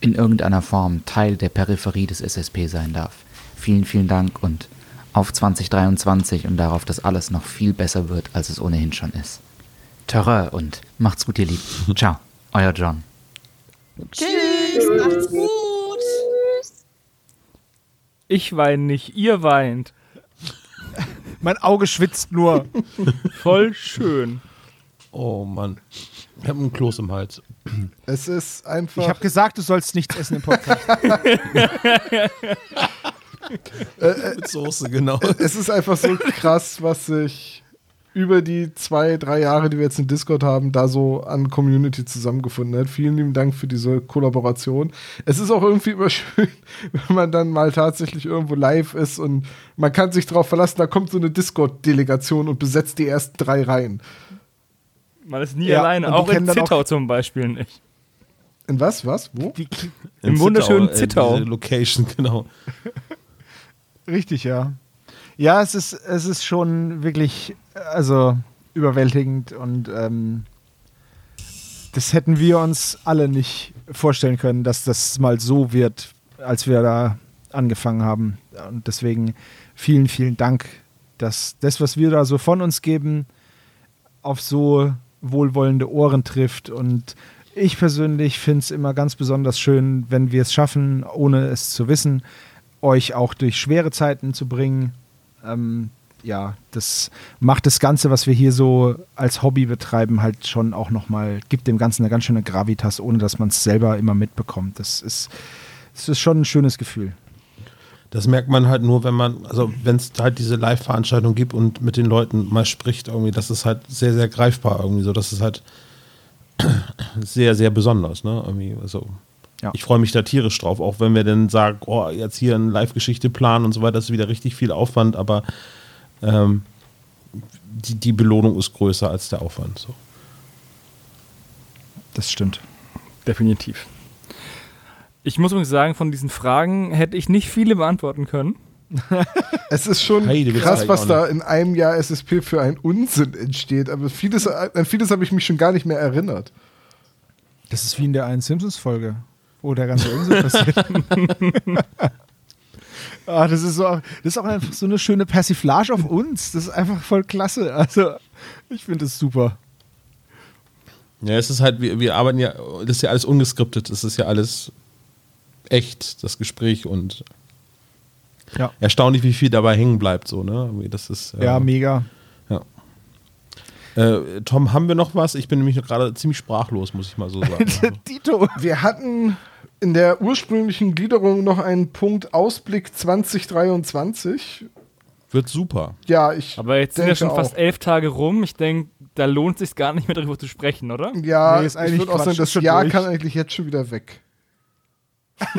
in irgendeiner Form Teil der Peripherie des SSP sein darf. Vielen, vielen Dank und auf 2023 und darauf, dass alles noch viel besser wird, als es ohnehin schon ist. Terreur und macht's gut, ihr Lieben. Ciao, euer John. Tschüss, macht's gut. Ich weine nicht, ihr weint. Mein Auge schwitzt nur. Voll schön. Oh Mann. Ich habe einen Kloß im Hals. Es ist einfach. Ich habe gesagt, du sollst nichts essen im Podcast. *laughs* Mit Soße, genau. Es ist einfach so krass, was sich über die zwei, drei Jahre, die wir jetzt in Discord haben, da so an Community zusammengefunden hat. Vielen lieben Dank für diese Kollaboration. Es ist auch irgendwie immer *laughs* schön, wenn man dann mal tatsächlich irgendwo live ist und man kann sich darauf verlassen, da kommt so eine Discord-Delegation und besetzt die ersten drei Reihen. Man ist nie Ja, alleine, die auch in dann auch- Zittau zum Beispiel nicht. In was? Was? Wo? Im wunderschönen äh, Zittau. diese Location, *laughs* genau. Richtig, ja. Ja, es ist, es ist schon wirklich, also überwältigend und ähm, das hätten wir uns alle nicht vorstellen können, dass das mal so wird, als wir da angefangen haben. Und deswegen vielen, vielen Dank, dass das, was wir da so von uns geben, auf so wohlwollende Ohren trifft. Und ich persönlich finde es immer ganz besonders schön, wenn wir es schaffen, ohne es zu wissen, euch auch durch schwere Zeiten zu bringen. Ähm, ja, das macht das Ganze, was wir hier so als Hobby betreiben, halt schon auch nochmal, gibt dem Ganzen eine ganz schöne Gravitas, ohne dass man es selber immer mitbekommt. Das ist, das ist schon ein schönes Gefühl. Das merkt man halt nur, wenn man, also wenn es halt diese Live-Veranstaltung gibt und mit den Leuten mal spricht, irgendwie, das ist halt sehr, sehr greifbar irgendwie so. Das ist halt *clears throat* sehr, sehr besonders, ne? Irgendwie, also ich freue mich da tierisch drauf, auch wenn wir dann sagen, oh, jetzt hier eine Live-Geschichte planen und so weiter, das ist wieder richtig viel Aufwand, aber ähm, die, die Belohnung ist größer als der Aufwand. So. Das stimmt. Definitiv. Ich muss übrigens sagen, von diesen Fragen hätte ich nicht viele beantworten können. *laughs* Es ist schon du krass, was da in einem Jahr SSP für ein Unsinn entsteht. Aber vieles, an vieles habe ich mich schon gar nicht mehr erinnert. Das ist wie in der einen Simpsons-Folge, wo der ganze Unsinn *laughs* passiert. *laughs* ah, das, ist so, das ist auch einfach so eine schöne Persiflage auf uns. Das ist einfach voll klasse. Also, ich finde es super. Ja, es ist halt, wir, wir arbeiten ja, das ist ja alles ungeskriptet, es ist ja alles echt, das Gespräch und Ja. erstaunlich, wie viel dabei hängen bleibt, so, ne? Das ist, äh, Ja, mega. Ja. Äh, Tom, haben wir noch was? Ich bin nämlich gerade ziemlich sprachlos, muss ich mal so *laughs* sagen. Tito. Wir hatten in der ursprünglichen Gliederung noch einen Punkt Ausblick 2023. Wird super. Ja, ich. Aber jetzt sind ja schon auch. fast elf Tage rum. Ich denke, da lohnt es sich gar nicht mehr darüber zu sprechen, oder? Ja, Nee, ist ich eigentlich würde auch sagen, das schon Jahr durch. kann eigentlich jetzt schon wieder weg. *laughs*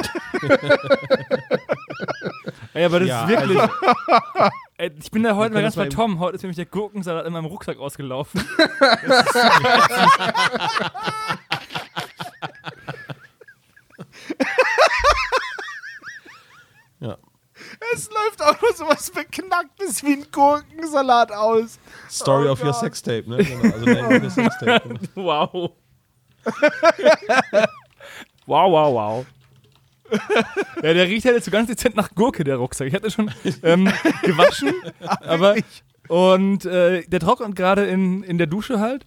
Ey, aber das Ja, ist wirklich. also- *laughs* Ey, ich bin da heute mal ganz bei Tom. Heute ist nämlich der Gurkensalat in meinem Rucksack ausgelaufen. *laughs* Ja. Es läuft auch nur so was Beknacktes wie ein Gurkensalat aus. Story Oh of your Gott. Sextape, ne? Genau, also Name of your Sextape. wow. *laughs* wow, wow, wow. ja, der riecht halt jetzt so ganz dezent nach Gurke, der Rucksack. Ich hatte schon ähm, gewaschen, *laughs* aber und äh, der trocknet gerade in, in der Dusche halt.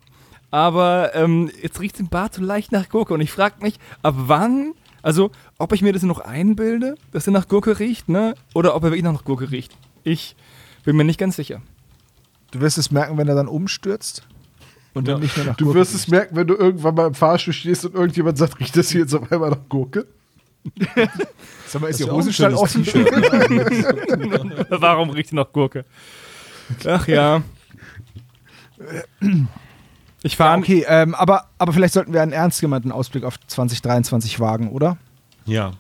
Aber ähm, jetzt riecht es im Bad so leicht nach Gurke und ich frage mich, ab wann, also ob ich mir das noch einbilde, dass er nach Gurke riecht, ne? Oder ob er wirklich noch nach Gurke riecht. Ich bin mir nicht ganz sicher. Du wirst es merken, wenn er dann umstürzt. Und dann nicht mehr nach Du Gurke wirst es merken, wenn du irgendwann mal im Fahrstuhl stehst und irgendjemand sagt, riecht das hier jetzt auf einmal nach Gurke? *laughs* Sag mal, ist Ihr Hosenstall offen? *laughs* Warum riecht er nach Gurke? Ach ja. *clears throat* Ich Ja, fahre okay, ähm, aber, aber vielleicht sollten wir einen ernst gemeinten Ausblick auf 2023 wagen, oder? Ja.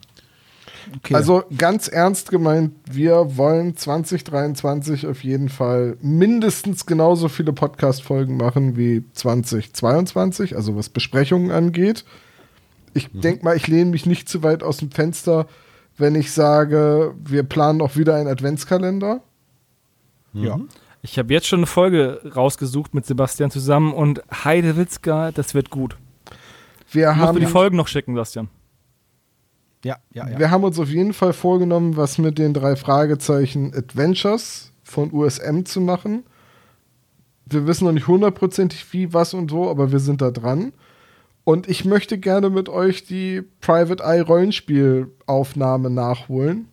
Okay. Also ganz ernst gemeint, wir wollen 2023 auf jeden Fall mindestens genauso viele Podcast-Folgen machen wie 2022, also was Besprechungen angeht. Ich denke mal, ich lehne mich nicht zu weit aus dem Fenster, wenn ich sage, wir planen auch wieder einen Adventskalender. Ja. Ich habe jetzt schon eine Folge rausgesucht mit Sebastian zusammen und Heidewitzka, das wird gut. Wir Du musst haben, mir die Folgen noch schicken, Sebastian. Ja, ja, ja. wir haben uns auf jeden Fall vorgenommen, was mit den drei Fragezeichen Adventures von USM zu machen. Wir wissen noch nicht hundertprozentig wie, was und wo, aber wir sind da dran. Und ich möchte gerne mit euch die Private Eye Rollenspielaufnahme nachholen.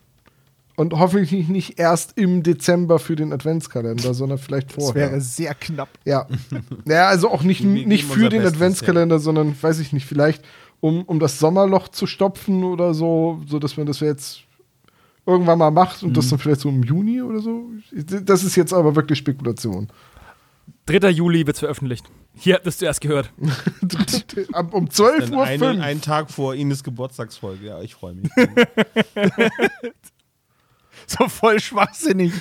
Und hoffentlich nicht erst im Dezember für den Adventskalender, sondern vielleicht Das vorher. wäre sehr knapp. Ja. *laughs* Naja, also auch nicht, nicht für den Bestes, Adventskalender, sondern, weiß ich nicht, vielleicht um, um das Sommerloch zu stopfen oder so, so dass man das jetzt irgendwann mal macht und das dann vielleicht so im Juni oder so. Das ist jetzt aber wirklich Spekulation. 3. Juli wird es veröffentlicht. Hier habt ihr es zuerst gehört. *laughs* Ab- um 12 Dann Uhr. einen Tag vor Ines Geburtstagsfolge. Ja, ich freue mich. *laughs* *laughs* So voll schwachsinnig.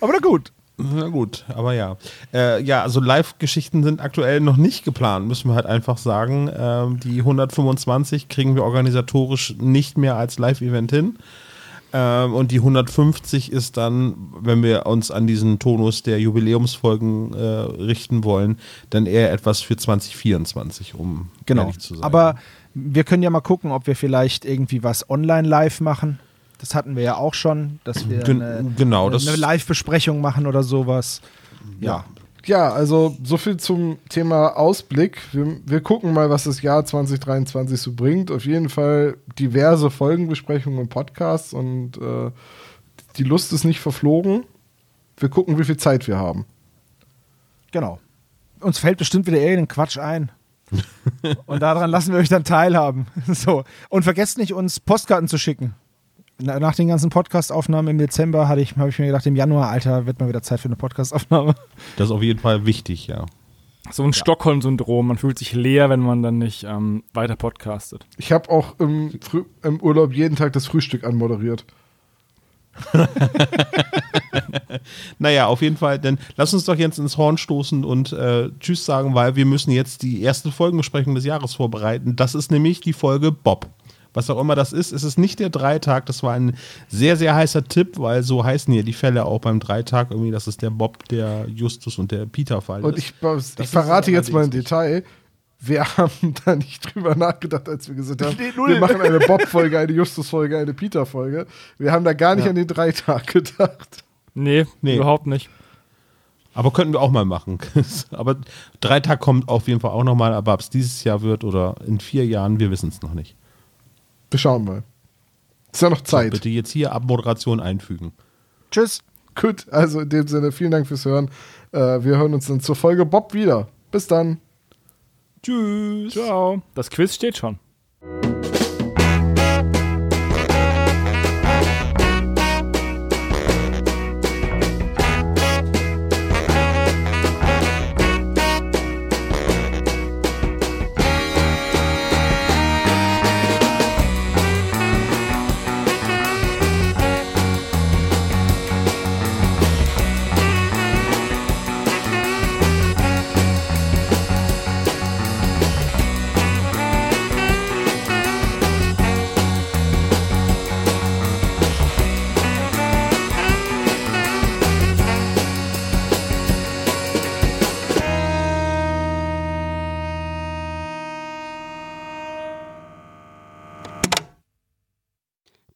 Aber na gut. Na gut, aber ja. Äh, ja, also Live-Geschichten sind aktuell noch nicht geplant, müssen wir halt einfach sagen. Ähm, die 125 kriegen wir organisatorisch nicht mehr als Live-Event hin. Ähm, und die 150 ist dann, wenn wir uns an diesen Tonus der Jubiläumsfolgen äh, richten wollen, dann eher etwas für 2024, um Genau. ehrlich zu sein. Aber wir können ja mal gucken, ob wir vielleicht irgendwie was online live machen. Das hatten wir ja auch schon, dass wir Gen- eine, genau, eine, eine Live-Besprechung machen oder sowas. Ja. Ja, also so viel zum Thema Ausblick. Wir, wir gucken mal, was das Jahr 2023 so bringt. Auf jeden Fall diverse Folgenbesprechungen und Podcasts und äh, die Lust ist nicht verflogen. Wir gucken, wie viel Zeit wir haben. Genau. Uns fällt bestimmt wieder irgendein Quatsch ein. *laughs* Und daran lassen wir euch dann teilhaben. *laughs* So. Und vergesst nicht, uns Postkarten zu schicken. Na- Nach den ganzen Podcast-Aufnahmen im Dezember hatte ich, habe ich mir gedacht, im Januar, Alter, wird mal wieder Zeit für eine Podcast-Aufnahme. das ist auf jeden Fall wichtig, ja. So ein Stockholm-Syndrom. Man fühlt sich leer, wenn man dann nicht ähm, weiter podcastet. Ich habe auch im, im Urlaub jeden Tag das Frühstück anmoderiert. *laughs* Naja, auf jeden Fall, dann lass uns doch jetzt ins Horn stoßen und äh, Tschüss sagen, weil wir müssen jetzt die erste Folgenbesprechung des Jahres vorbereiten. Das ist nämlich die Folge Bob. Was auch immer das ist, es ist nicht der Dreitag. Das war ein sehr, sehr heißer Tipp, weil so heißen hier die Fälle auch beim Dreitag irgendwie. Das ist der Bob, der Justus und der Peter-Fall. Und ist. ich, ich ist verrate jetzt mal ein Detail. Wir *laughs* haben da nicht drüber nachgedacht, als wir gesagt haben, Nee, wir machen eine Bob-Folge, eine Justus-Folge, eine Peter-Folge. Wir haben da gar nicht Ja. an den Dreitag gedacht. Nee, Nee. überhaupt nicht. Aber könnten wir auch mal machen. *laughs* aber Dreitag kommt auf jeden Fall auch nochmal, aber ob es dieses Jahr wird oder in vier Jahren, wir wissen es noch nicht. Wir schauen mal. Ist ja noch So, Zeit. bitte jetzt hier Abmoderation einfügen. Tschüss. Gut, also in dem Sinne, vielen Dank fürs Hören. Äh, wir hören uns dann zur Folge Bob wieder. Bis dann. Tschüss. Ciao. Das Quiz steht schon.